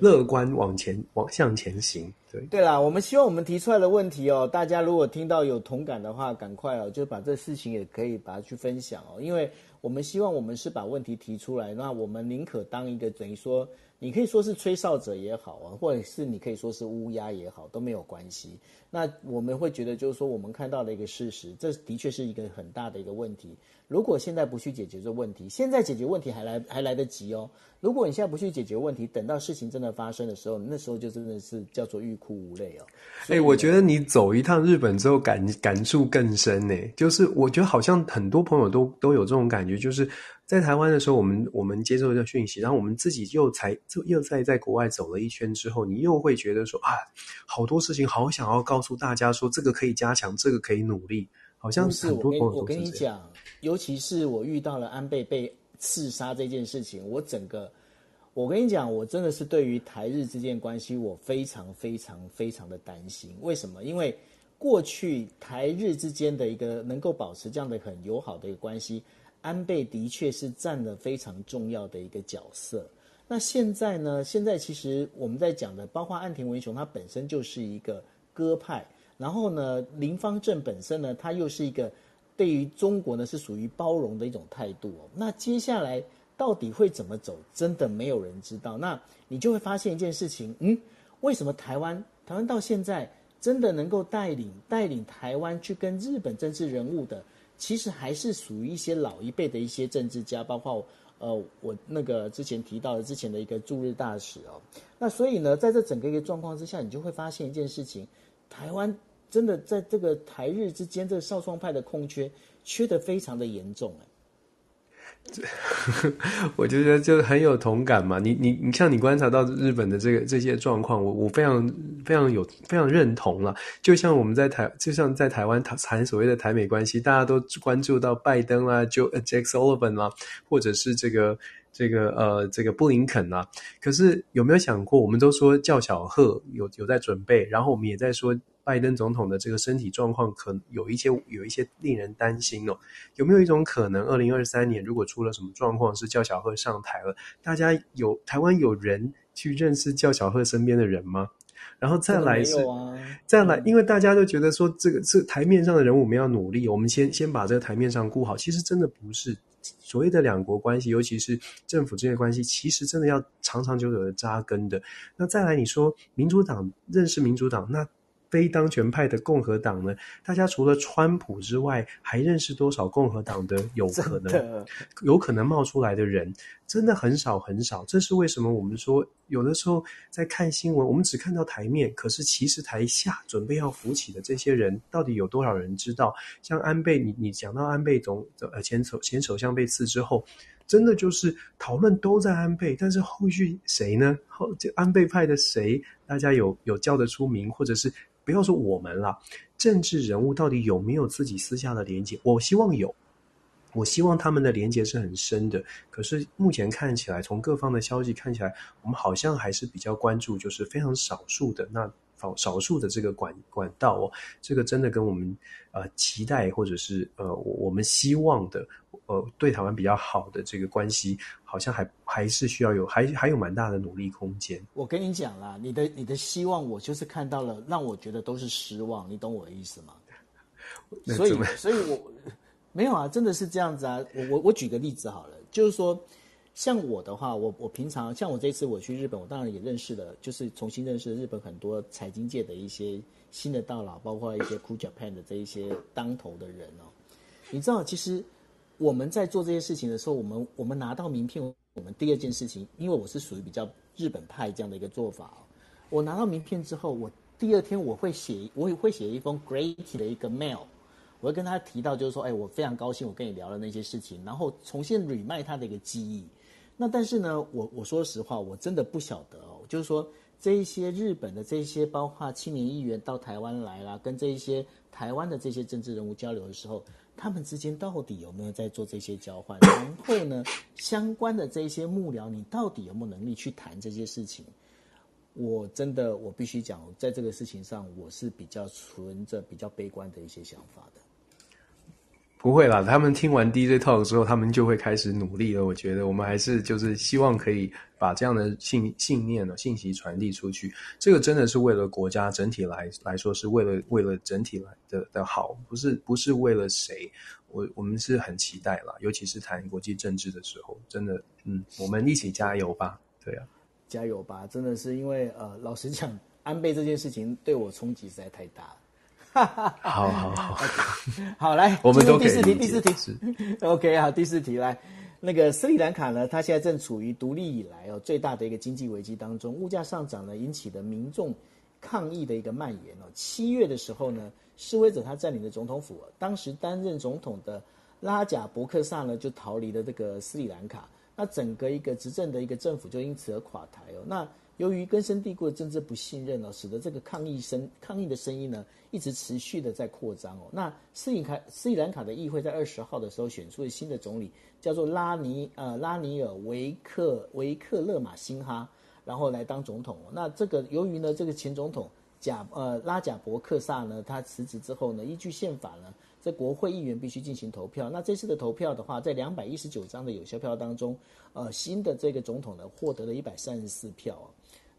乐观往前往向前行。对对啦，我们希望我们提出来的问题哦，大家如果听到有同感的话，赶快哦，就把这事情也可以把它去分享哦，因为我们希望我们是把问题提出来，那我们宁可当一个等于说。你可以说是吹哨者也好啊，或者是你可以说是乌鸦也好，都没有关系。那我们会觉得，就是说我们看到的一个事实，这的确是一个很大的一个问题。如果现在不去解决这个问题，现在解决问题还来还来得及哦。如果你现在不去解决问题，等到事情真的发生的时候，那时候就真的是叫做欲哭无泪哦。哎、欸，我觉得你走一趟日本之后感感触更深呢。就是我觉得好像很多朋友都都有这种感觉，就是在台湾的时候，我们我们接受这讯息，然后我们自己又才又再在国外走了一圈之后，你又会觉得说啊，好多事情好想要告诉大家说，这个可以加强，这个可以努力。好像是很多朋友是这样。我跟你讲。尤其是我遇到了安倍被刺杀这件事情，我整个，我跟你讲，我真的是对于台日之间关系，我非常非常非常的担心。为什么？因为过去台日之间的一个能够保持这样的很友好的一个关系，安倍的确是占了非常重要的一个角色。那现在呢？现在其实我们在讲的，包括岸田文雄，他本身就是一个鸽派，然后呢，林芳正本身呢，他又是一个。对于中国呢，是属于包容的一种态度哦。那接下来到底会怎么走，真的没有人知道。那你就会发现一件事情，嗯，为什么台湾台湾到现在真的能够带领带领台湾去跟日本政治人物的，其实还是属于一些老一辈的一些政治家，包括呃我那个之前提到的之前的一个驻日大使哦。那所以呢，在这整个一个状况之下，你就会发现一件事情，台湾。真的在这个台日之间，这个少壮派的空缺缺得非常的严重哎。我觉得就很有同感嘛。你你你像你观察到日本的这个这些状况，我我非常非常有非常认同了。就像我们在台，就像在台湾谈所谓的台美关系，大家都关注到拜登啦，就 Jake Sullivan 啦，或者是这个这个呃这个布林肯啊。可是有没有想过，我们都说叫小贺有有在准备，然后我们也在说。拜登总统的这个身体状况，可能有一些有一些令人担心哦。有没有一种可能，二零二三年如果出了什么状况，是叫小贺上台了，大家有台湾有人去认识叫小贺身边的人吗？然后再来是、啊、再来，因为大家都觉得说这个这台面上的人物我们要努力，我们先先把这个台面上顾好。其实真的不是所谓的两国关系，尤其是政府之间的关系，其实真的要长长久久的扎根的。那再来，你说民主党认识民主党那？非当权派的共和党呢？大家除了川普之外，还认识多少共和党的有可能有可能冒出来的人？真的很少很少。这是为什么？我们说有的时候在看新闻，我们只看到台面，可是其实台下准备要扶起的这些人，到底有多少人知道？像安倍，你你讲到安倍总呃前首前首相被刺之后，真的就是讨论都在安倍，但是后续谁呢？后这安倍派的谁，大家有有叫得出名，或者是不要说我们了，政治人物到底有没有自己私下的连接？我希望有。我希望他们的连接是很深的，可是目前看起来，从各方的消息看起来，我们好像还是比较关注，就是非常少数的那少少数的这个管管道哦，这个真的跟我们呃期待或者是呃我们希望的呃对台湾比较好的这个关系，好像还还是需要有还还有蛮大的努力空间。我跟你讲啦，你的你的希望，我就是看到了，让我觉得都是失望，你懂我的意思吗？所以，所以我。没有啊，真的是这样子啊！我我我举个例子好了，就是说，像我的话，我我平常像我这次我去日本，我当然也认识了，就是重新认识了日本很多财经界的一些新的大佬，包括一些 Cool Japan 的这一些当头的人哦。你知道，其实我们在做这些事情的时候，我们我们拿到名片，我们第二件事情，因为我是属于比较日本派这样的一个做法哦，我拿到名片之后，我第二天我会写，我也会写一封 Great 的一个 mail。我会跟他提到，就是说，哎，我非常高兴，我跟你聊了那些事情，然后重新捋麦他的一个记忆。那但是呢，我我说实话，我真的不晓得哦，就是说这一些日本的这些，包括青年议员到台湾来啦，跟这一些台湾的这些政治人物交流的时候，他们之间到底有没有在做这些交换？然后呢，相关的这些幕僚，你到底有没有能力去谈这些事情？我真的，我必须讲，在这个事情上，我是比较存着比较悲观的一些想法的。不会啦，他们听完 DJ Talk 之后，他们就会开始努力了。我觉得我们还是就是希望可以把这样的信信念呢、信息传递出去。这个真的是为了国家整体来来说，是为了为了整体来的的好，不是不是为了谁。我我们是很期待啦，尤其是谈国际政治的时候，真的，嗯，我们一起加油吧。对啊，加油吧！真的是因为呃，老实讲，安倍这件事情对我冲击实在太大了。好好好，okay. 好来，我们都第四题，第四题，OK 好，第四题来，那个斯里兰卡呢，它现在正处于独立以来哦最大的一个经济危机当中，物价上涨呢引起的民众抗议的一个蔓延哦。七月的时候呢，示威者他占领了总统府，当时担任总统的拉贾伯克萨呢就逃离了这个斯里兰卡，那整个一个执政的一个政府就因此而垮台哦。那由于根深蒂固的政治不信任呢，使得这个抗议声抗议的声音呢，一直持续的在扩张哦。那斯里卡斯里兰卡的议会在二十号的时候选出了新的总理，叫做拉尼呃拉尼尔维克维克勒马辛哈，然后来当总统。那这个由于呢，这个前总统贾呃拉贾伯克萨呢，他辞职之后呢，依据宪法呢，在国会议员必须进行投票。那这次的投票的话，在两百一十九张的有效票当中，呃，新的这个总统呢，获得了一百三十四票。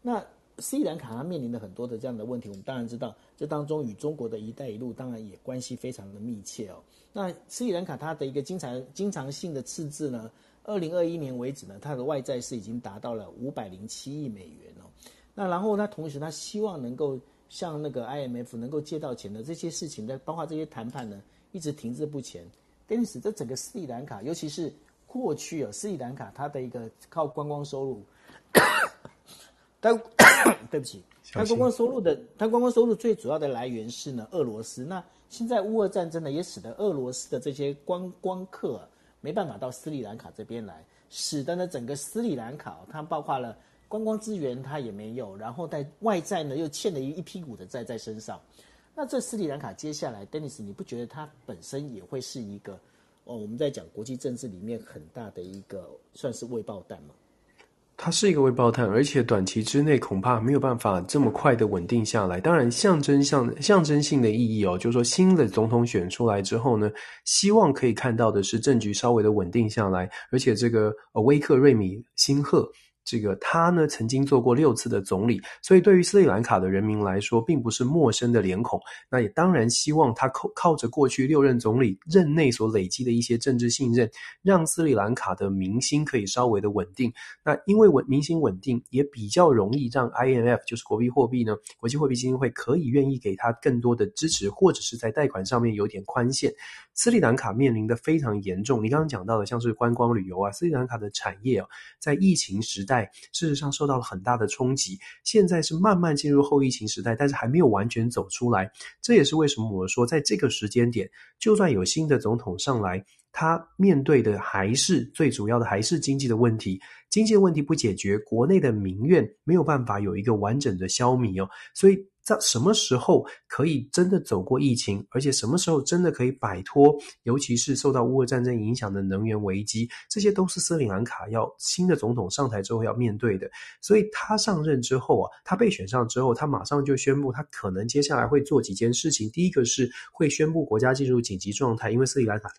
那斯里兰卡它面临的很多的这样的问题，我们当然知道，这当中与中国的一带一路当然也关系非常的密切哦。那斯里兰卡它的一个经常经常性的赤字呢，二零二一年为止呢，它的外债是已经达到了五百零七亿美元哦。那然后它同时它希望能够向那个 IMF 能够借到钱的这些事情的，包括这些谈判呢，一直停滞不前。因此，这整个斯里兰卡，尤其是过去啊，斯里兰卡它的一个靠观光收入。但 对不起，它观光收入的，它观光收入最主要的来源是呢，俄罗斯。那现在乌俄战争呢，也使得俄罗斯的这些观光客啊，没办法到斯里兰卡这边来，使得呢整个斯里兰卡，它包括了观光资源它也没有，然后在外债呢又欠了一一屁股的债在身上。那这斯里兰卡接下来，Dennis，你不觉得它本身也会是一个哦，我们在讲国际政治里面很大的一个算是未爆弹吗？它是一个未爆碳，而且短期之内恐怕没有办法这么快的稳定下来。当然，象征象象征性的意义哦，就是说新的总统选出来之后呢，希望可以看到的是政局稍微的稳定下来，而且这个呃威克瑞米辛赫。这个他呢，曾经做过六次的总理，所以对于斯里兰卡的人民来说，并不是陌生的脸孔。那也当然希望他靠靠着过去六任总理任内所累积的一些政治信任，让斯里兰卡的民心可以稍微的稳定。那因为稳民心稳定，也比较容易让 IMF 就是国际货币呢，国际货币基金会可以愿意给他更多的支持，或者是在贷款上面有点宽限。斯里兰卡面临的非常严重，你刚刚讲到的像是观光旅游啊，斯里兰卡的产业啊，在疫情时代。事实上受到了很大的冲击。现在是慢慢进入后疫情时代，但是还没有完全走出来。这也是为什么我说，在这个时间点，就算有新的总统上来，他面对的还是最主要的还是经济的问题。经济问题不解决，国内的民怨没有办法有一个完整的消弭哦。所以在什么时候可以真的走过疫情，而且什么时候真的可以摆脱，尤其是受到乌俄战争影响的能源危机，这些都是斯里兰卡要新的总统上台之后要面对的。所以他上任之后啊，他被选上之后，他马上就宣布，他可能接下来会做几件事情。第一个是会宣布国家进入紧急状态，因为斯里兰卡。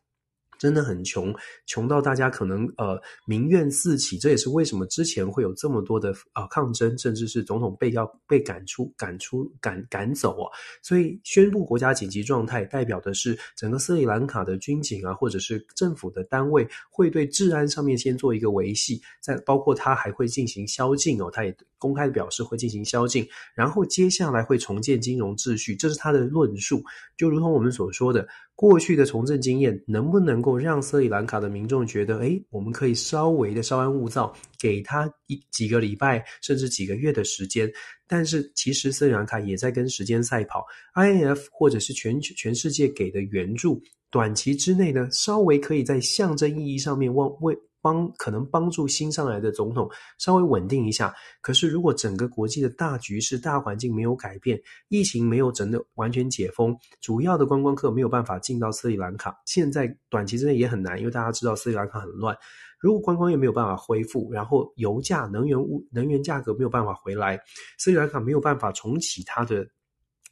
真的很穷，穷到大家可能呃民怨四起，这也是为什么之前会有这么多的呃抗争，甚至是总统被要被赶出、赶出、赶赶走啊。所以宣布国家紧急状态，代表的是整个斯里兰卡的军警啊，或者是政府的单位会对治安上面先做一个维系，在包括他还会进行宵禁哦，他也公开的表示会进行宵禁，然后接下来会重建金融秩序，这是他的论述，就如同我们所说的。过去的从政经验能不能够让斯里兰卡的民众觉得，诶，我们可以稍微的稍安勿躁，给他一几个礼拜甚至几个月的时间？但是其实斯里兰卡也在跟时间赛跑，INF 或者是全全世界给的援助，短期之内呢，稍微可以在象征意义上面为为。帮可能帮助新上来的总统稍微稳定一下，可是如果整个国际的大局势、大环境没有改变，疫情没有整的完全解封，主要的观光客没有办法进到斯里兰卡，现在短期之内也很难，因为大家知道斯里兰卡很乱。如果观光业没有办法恢复，然后油价、能源物、能源价格没有办法回来，斯里兰卡没有办法重启它的，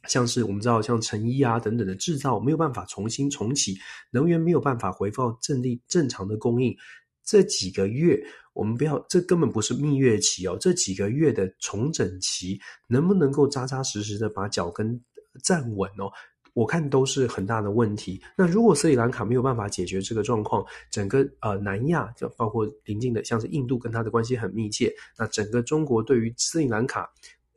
像是我们知道像成衣啊等等的制造没有办法重新重启，能源没有办法回复到正例正常的供应。这几个月，我们不要，这根本不是蜜月期哦。这几个月的重整期，能不能够扎扎实实的把脚跟站稳哦？我看都是很大的问题。那如果斯里兰卡没有办法解决这个状况，整个呃南亚就包括邻近的，像是印度跟它的关系很密切。那整个中国对于斯里兰卡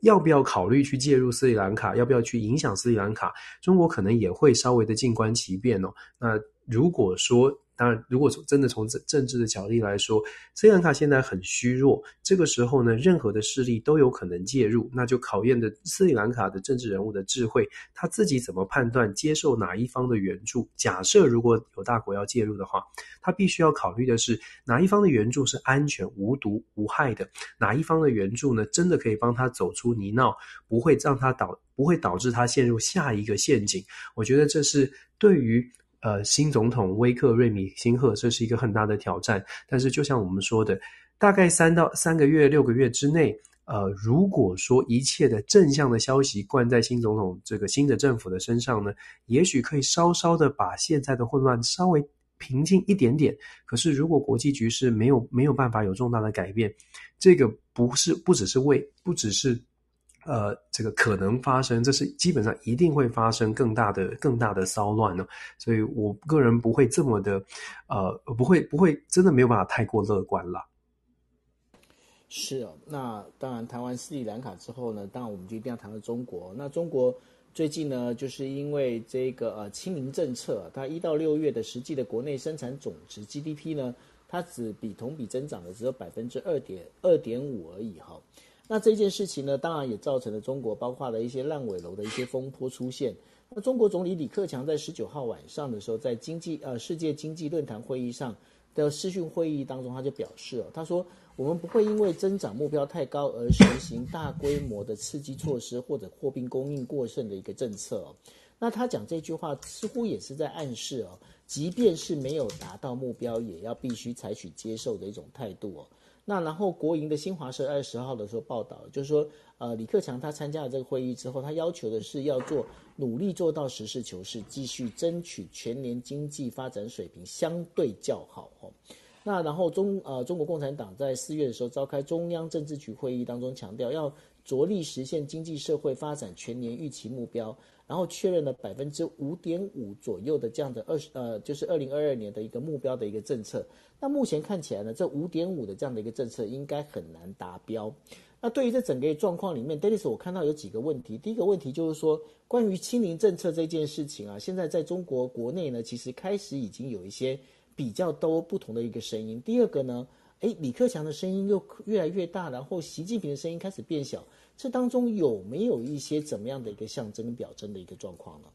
要不要考虑去介入斯里兰卡，要不要去影响斯里兰卡，中国可能也会稍微的静观其变哦。那如果说，当然，如果从真的从政政治的角度来说，斯里兰卡现在很虚弱，这个时候呢，任何的势力都有可能介入，那就考验的斯里兰卡的政治人物的智慧，他自己怎么判断接受哪一方的援助。假设如果有大国要介入的话，他必须要考虑的是哪一方的援助是安全、无毒、无害的，哪一方的援助呢，真的可以帮他走出泥淖，不会让他导，不会导致他陷入下一个陷阱。我觉得这是对于。呃，新总统威克瑞米辛赫，这是一个很大的挑战。但是，就像我们说的，大概三到三个月、六个月之内，呃，如果说一切的正向的消息灌在新总统这个新的政府的身上呢，也许可以稍稍的把现在的混乱稍微平静一点点。可是，如果国际局势没有没有办法有重大的改变，这个不是不只是为不只是。呃，这个可能发生，这是基本上一定会发生更大的、更大的骚乱呢。所以我个人不会这么的，呃，不会不会真的没有办法太过乐观了。是哦，那当然谈完斯里兰卡之后呢，当然我们就一定要谈到中国。那中国最近呢，就是因为这个呃清零政策，它一到六月的实际的国内生产总值 GDP 呢，它只比同比增长的只有百分之二点二点五而已哈。那这件事情呢，当然也造成了中国包括了一些烂尾楼的一些风波出现。那中国总理李克强在十九号晚上的时候，在经济呃世界经济论坛会议上的视讯会议当中，他就表示了，他说我们不会因为增长目标太高而实行大规模的刺激措施或者货币供应过剩的一个政策哦。那他讲这句话似乎也是在暗示哦，即便是没有达到目标，也要必须采取接受的一种态度哦。那然后，国营的新华社二十号的时候报道，就是说，呃，李克强他参加了这个会议之后，他要求的是要做努力做到实事求是，继续争取全年经济发展水平相对较好。哦，那然后中呃中国共产党在四月的时候召开中央政治局会议当中强调，要着力实现经济社会发展全年预期目标。然后确认了百分之五点五左右的这样的二十呃，就是二零二二年的一个目标的一个政策。那目前看起来呢，这五点五的这样的一个政策应该很难达标。那对于这整个状况里面，Dennis 我看到有几个问题。第一个问题就是说，关于清零政策这件事情啊，现在在中国国内呢，其实开始已经有一些比较多不同的一个声音。第二个呢，哎，李克强的声音又越来越大，然后习近平的声音开始变小，这当中有没有一些怎么样的一个象征表征的一个状况呢？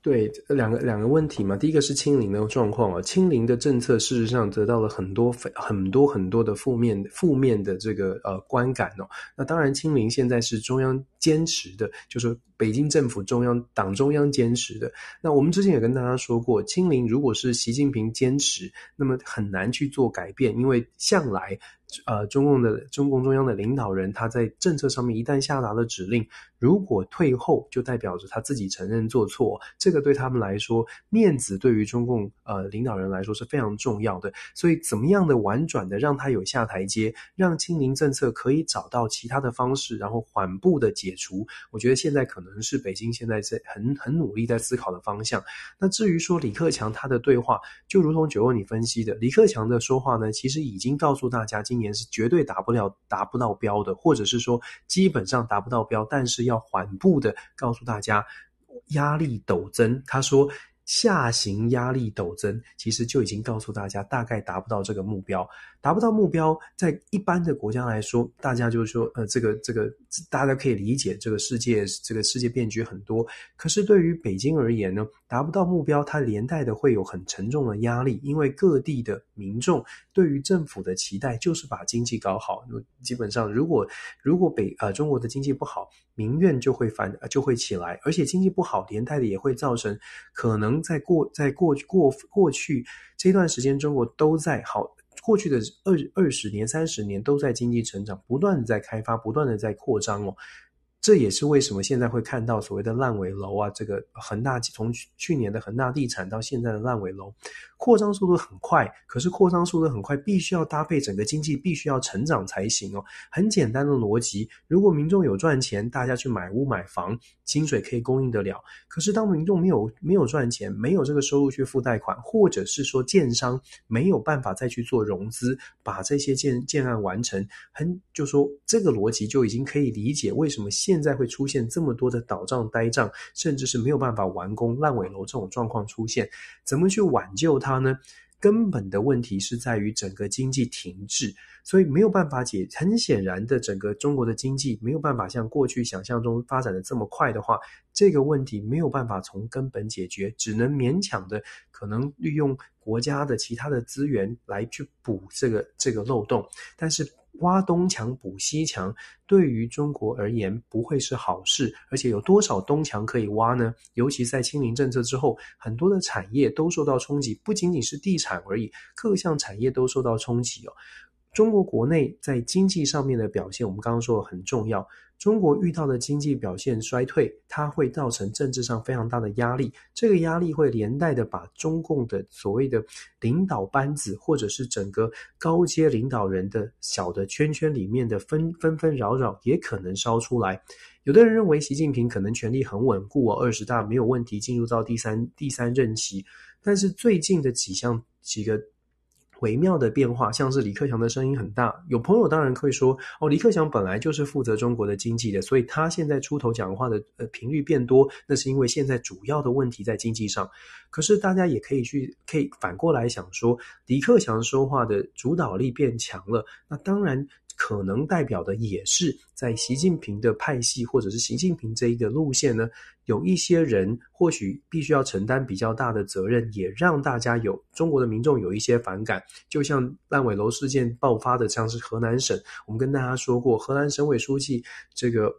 对，两个两个问题嘛，第一个是清零的状况啊，清零的政策事实上得到了很多很多很多的负面负面的这个呃观感哦。那当然，清零现在是中央坚持的，就是北京政府中央党中央坚持的。那我们之前也跟大家说过，清零如果是习近平坚持，那么很难去做改变，因为向来。呃，中共的中共中央的领导人，他在政策上面一旦下达了指令，如果退后，就代表着他自己承认做错，这个对他们来说，面子对于中共呃领导人来说是非常重要的。所以，怎么样的婉转的让他有下台阶，让清零政策可以找到其他的方式，然后缓步的解除，我觉得现在可能能是北京现在在很很努力在思考的方向。那至于说李克强他的对话，就如同九问你分析的，李克强的说话呢，其实已经告诉大家今。年是绝对达不了、达不到标的，或者是说基本上达不到标，但是要缓步的告诉大家，压力陡增。他说下行压力陡增，其实就已经告诉大家大概达不到这个目标。达不到目标，在一般的国家来说，大家就是说，呃，这个这个，大家可以理解，这个世界这个世界变局很多。可是对于北京而言呢，达不到目标，它连带的会有很沉重的压力，因为各地的民众对于政府的期待就是把经济搞好。基本上，如果如果北呃中国的经济不好，民怨就会反就会起来，而且经济不好，连带的也会造成可能在过在过过过去这段时间，中国都在好。过去的二二十年、三十年都在经济成长，不断的在开发，不断的在扩张哦。这也是为什么现在会看到所谓的烂尾楼啊，这个恒大从去年的恒大地产到现在的烂尾楼，扩张速度很快。可是扩张速度很快，必须要搭配整个经济必须要成长才行哦。很简单的逻辑，如果民众有赚钱，大家去买屋买房，薪水可以供应得了。可是当民众没有没有赚钱，没有这个收入去付贷款，或者是说建商没有办法再去做融资，把这些建建案完成，很就说这个逻辑就已经可以理解为什么现现在会出现这么多的倒账呆账，甚至是没有办法完工烂尾楼这种状况出现，怎么去挽救它呢？根本的问题是在于整个经济停滞，所以没有办法解。很显然的，整个中国的经济没有办法像过去想象中发展的这么快的话，这个问题没有办法从根本解决，只能勉强的可能利用国家的其他的资源来去补这个这个漏洞，但是。挖东墙补西墙，对于中国而言不会是好事，而且有多少东墙可以挖呢？尤其在清零政策之后，很多的产业都受到冲击，不仅仅是地产而已，各项产业都受到冲击哦。中国国内在经济上面的表现，我们刚刚说很重要。中国遇到的经济表现衰退，它会造成政治上非常大的压力。这个压力会连带的把中共的所谓的领导班子，或者是整个高阶领导人的小的圈圈里面的纷纷纷扰扰，也可能烧出来。有的人认为习近平可能权力很稳固哦，二十大没有问题，进入到第三第三任期。但是最近的几项几个。微妙的变化，像是李克强的声音很大。有朋友当然会说，哦，李克强本来就是负责中国的经济的，所以他现在出头讲话的呃频率变多，那是因为现在主要的问题在经济上。可是大家也可以去可以反过来想说，李克强说话的主导力变强了，那当然。可能代表的也是在习近平的派系，或者是习近平这一个路线呢，有一些人或许必须要承担比较大的责任，也让大家有中国的民众有一些反感。就像烂尾楼事件爆发的，像是河南省，我们跟大家说过，河南省委书记这个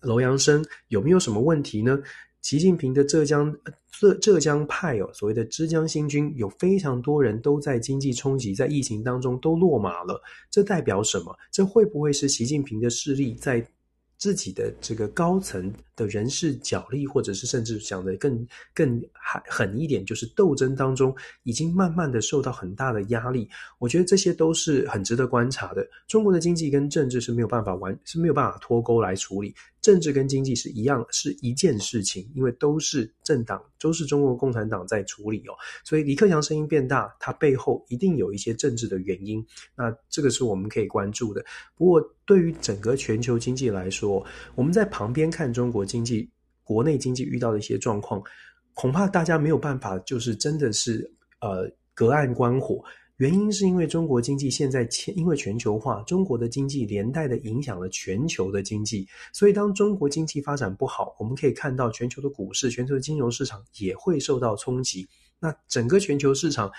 楼阳生有没有什么问题呢？习近平的浙江浙浙江派哦，所谓的浙江新军，有非常多人都在经济冲击、在疫情当中都落马了。这代表什么？这会不会是习近平的势力在自己的这个高层的人事角力，或者是甚至想得更更狠一点，就是斗争当中，已经慢慢的受到很大的压力。我觉得这些都是很值得观察的。中国的经济跟政治是没有办法完，是没有办法脱钩来处理。政治跟经济是一样，是一件事情，因为都是政党，都是中国共产党在处理哦。所以李克强声音变大，它背后一定有一些政治的原因。那这个是我们可以关注的。不过，对于整个全球经济来说，我们在旁边看中国经济、国内经济遇到的一些状况，恐怕大家没有办法，就是真的是呃隔岸观火。原因是因为中国经济现在因为全球化，中国的经济连带的影响了全球的经济，所以当中国经济发展不好，我们可以看到全球的股市、全球的金融市场也会受到冲击。那整个全球市场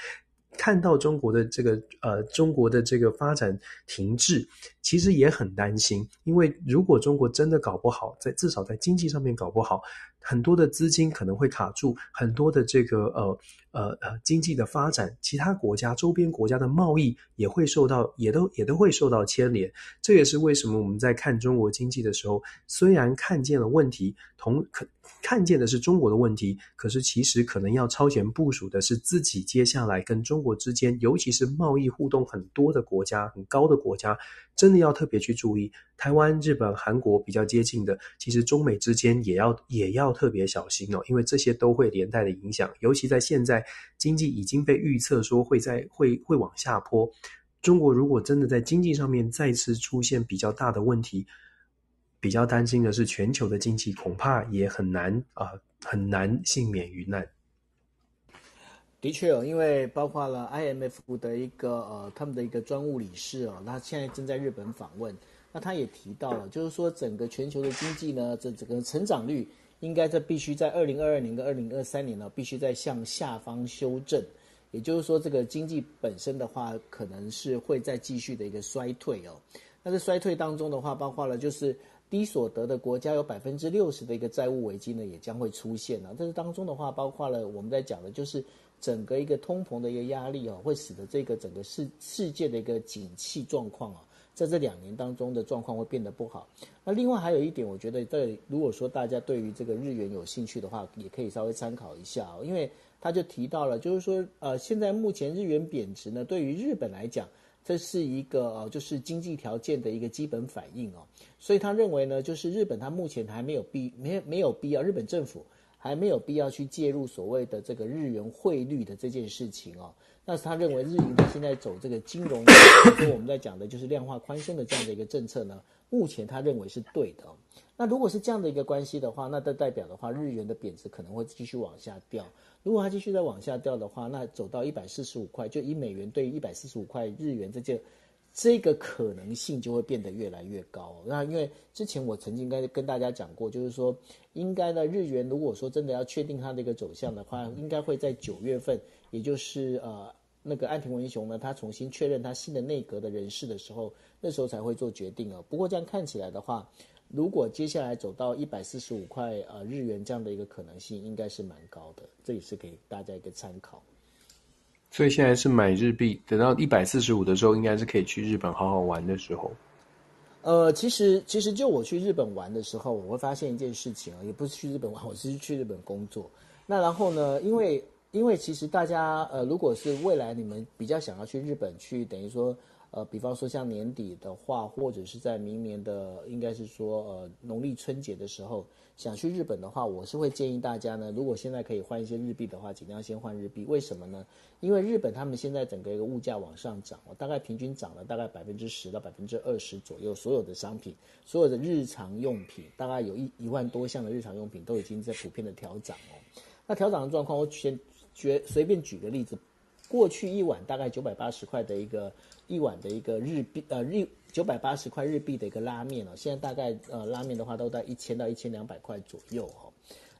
看到中国的这个呃中国的这个发展停滞，其实也很担心，因为如果中国真的搞不好，在至少在经济上面搞不好，很多的资金可能会卡住，很多的这个呃。呃呃，经济的发展，其他国家周边国家的贸易也会受到，也都也都会受到牵连。这也是为什么我们在看中国经济的时候，虽然看见了问题，同可看见的是中国的问题，可是其实可能要超前部署的是自己接下来跟中国之间，尤其是贸易互动很多的国家，很高的国家，真的要特别去注意。台湾、日本、韩国比较接近的，其实中美之间也要也要特别小心哦，因为这些都会连带的影响，尤其在现在。经济已经被预测说会在会会往下坡，中国如果真的在经济上面再次出现比较大的问题，比较担心的是全球的经济恐怕也很难啊、很难幸免于难。的确哦，因为包括了 IMF 的一个呃他们的一个专务理事哦，他现在正在日本访问，那他也提到了，就是说整个全球的经济呢，这整个成长率。应该这必须在二零二二年跟二零二三年呢，必须在向下方修正。也就是说，这个经济本身的话，可能是会再继续的一个衰退哦。那在衰退当中的话，包括了就是低所得的国家有百分之六十的一个债务危机呢，也将会出现了。这是当中的话，包括了我们在讲的就是整个一个通膨的一个压力哦，会使得这个整个世世界的一个景气状况啊。在这两年当中的状况会变得不好。那另外还有一点，我觉得在如果说大家对于这个日元有兴趣的话，也可以稍微参考一下哦，因为他就提到了，就是说呃，现在目前日元贬值呢，对于日本来讲，这是一个呃，就是经济条件的一个基本反应哦。所以他认为呢，就是日本他目前还没有必没没有必要，日本政府还没有必要去介入所谓的这个日元汇率的这件事情哦。但是他认为日银他现在走这个金融，跟我们在讲的就是量化宽松的这样的一个政策呢，目前他认为是对的。那如果是这样的一个关系的话，那代代表的话，日元的贬值可能会继续往下掉。如果它继续再往下掉的话，那走到一百四十五块，就以美元兑一百四十五块日元这件，这个可能性就会变得越来越高。那因为之前我曾经跟跟大家讲过，就是说，应该呢，日元如果说真的要确定它的一个走向的话，应该会在九月份，也就是呃。那个岸田文雄呢，他重新确认他新的内阁的人事的时候，那时候才会做决定哦。不过这样看起来的话，如果接下来走到一百四十五块呃日元这样的一个可能性，应该是蛮高的。这也是给大家一个参考。所以现在是买日币，等到一百四十五的时候，应该是可以去日本好好玩的时候。呃，其实其实就我去日本玩的时候，我会发现一件事情啊，也不是去日本玩，我是去日本工作。那然后呢，因为因为其实大家呃，如果是未来你们比较想要去日本去，等于说呃，比方说像年底的话，或者是在明年的应该是说呃农历春节的时候想去日本的话，我是会建议大家呢，如果现在可以换一些日币的话，尽量先换日币。为什么呢？因为日本他们现在整个一个物价往上涨，我大概平均涨了大概百分之十到百分之二十左右，所有的商品，所有的日常用品，大概有一一万多项的日常用品都已经在普遍的调涨哦。那调涨的状况，我先。举随便举个例子，过去一碗大概九百八十块的一个一碗的一个日币呃日九百八十块日币的一个拉面哦，现在大概呃拉面的话都在一千到一千两百块左右哈。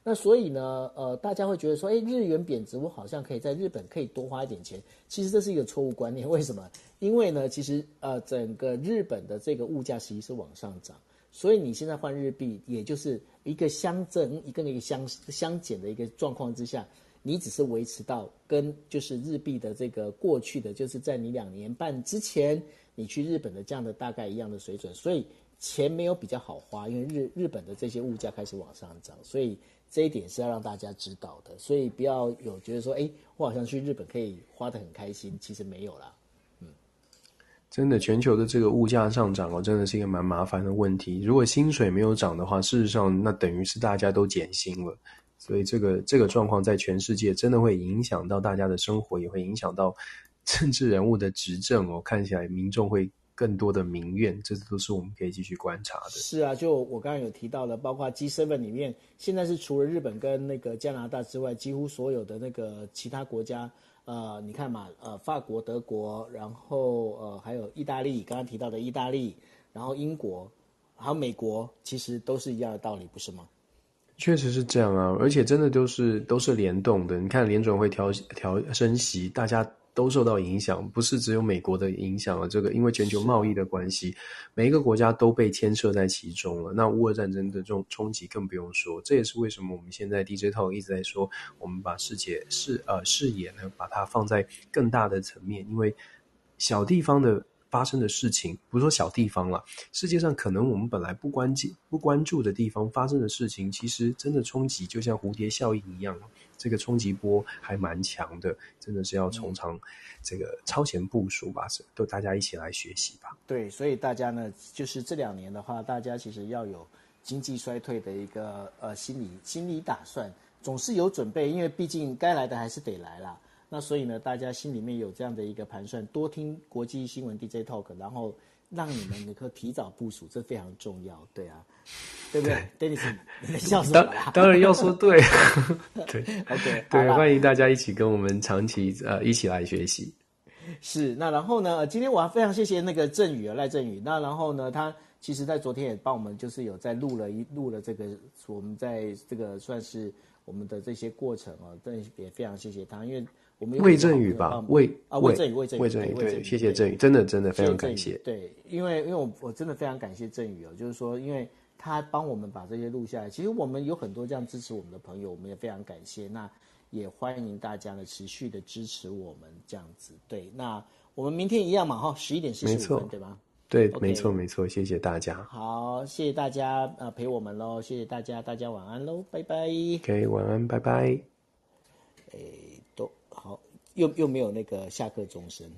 那所以呢呃大家会觉得说，哎日元贬值，我好像可以在日本可以多花一点钱。其实这是一个错误观念，为什么？因为呢其实呃整个日本的这个物价其实是往上涨，所以你现在换日币，也就是一个相增一个那个相相减的一个状况之下。你只是维持到跟就是日币的这个过去的，就是在你两年半之前你去日本的这样的大概一样的水准，所以钱没有比较好花，因为日日本的这些物价开始往上涨，所以这一点是要让大家知道的，所以不要有觉得说，哎，我好像去日本可以花得很开心，其实没有啦。嗯，真的，全球的这个物价上涨哦，真的是一个蛮麻烦的问题。如果薪水没有涨的话，事实上那等于是大家都减薪了。所以这个这个状况在全世界真的会影响到大家的生活，也会影响到 政治人物的执政哦。看起来民众会更多的民怨，这都是我们可以继续观察的。是啊，就我刚刚有提到的，包括 G7 里面，现在是除了日本跟那个加拿大之外，几乎所有的那个其他国家，呃，你看嘛，呃，法国、德国，然后呃，还有意大利，刚刚提到的意大利，然后英国，还有美国，其实都是一样的道理，不是吗？确实是这样啊，而且真的都是都是联动的。你看联准会调调升息，大家。都受到影响，不是只有美国的影响了。这个因为全球贸易的关系，每一个国家都被牵涉在其中了。那乌俄战争的这种冲击更不用说。这也是为什么我们现在 DJ Talk 一直在说，我们把世界视呃视野呢，把它放在更大的层面，因为小地方的发生的事情，不是说小地方了，世界上可能我们本来不关注不关注的地方发生的事情，其实真的冲击就像蝴蝶效应一样。这个冲击波还蛮强的，真的是要从长这个超前部署吧，是都大家一起来学习吧。对，所以大家呢，就是这两年的话，大家其实要有经济衰退的一个呃心理心理打算，总是有准备，因为毕竟该来的还是得来啦。那所以呢，大家心里面有这样的一个盘算，多听国际新闻 DJ Talk，然后。让你们能够提早部署，这非常重要，对啊，对不对？Dennis，你在 笑什么？当当然要说对，对，OK，对，欢迎大家一起跟我们长期呃一起来学习。是，那然后呢？今天我要非常谢谢那个振宇啊，赖振宇。那然后呢，他其实在昨天也帮我们就是有在录了一录了这个，我们在这个算是我们的这些过程啊，但也非常谢谢他，因为。魏振宇吧，魏啊，魏振宇，魏振宇，魏振宇，对，谢谢振宇，真的真的非常感谢。对，因为因为我我真的非常感谢振宇哦，就是说，因为他帮我们把这些录下来，其实我们有很多这样支持我们的朋友，我们也非常感谢。那也欢迎大家呢持续的支持我们这样子。对，那我们明天一样嘛，哈，十一点四十五分，对吗？对，没错没错，谢谢大家。好，谢谢大家呃陪我们喽，谢谢大家，大家晚安喽，拜拜。OK，晚安，拜拜。诶。又又没有那个下课钟声。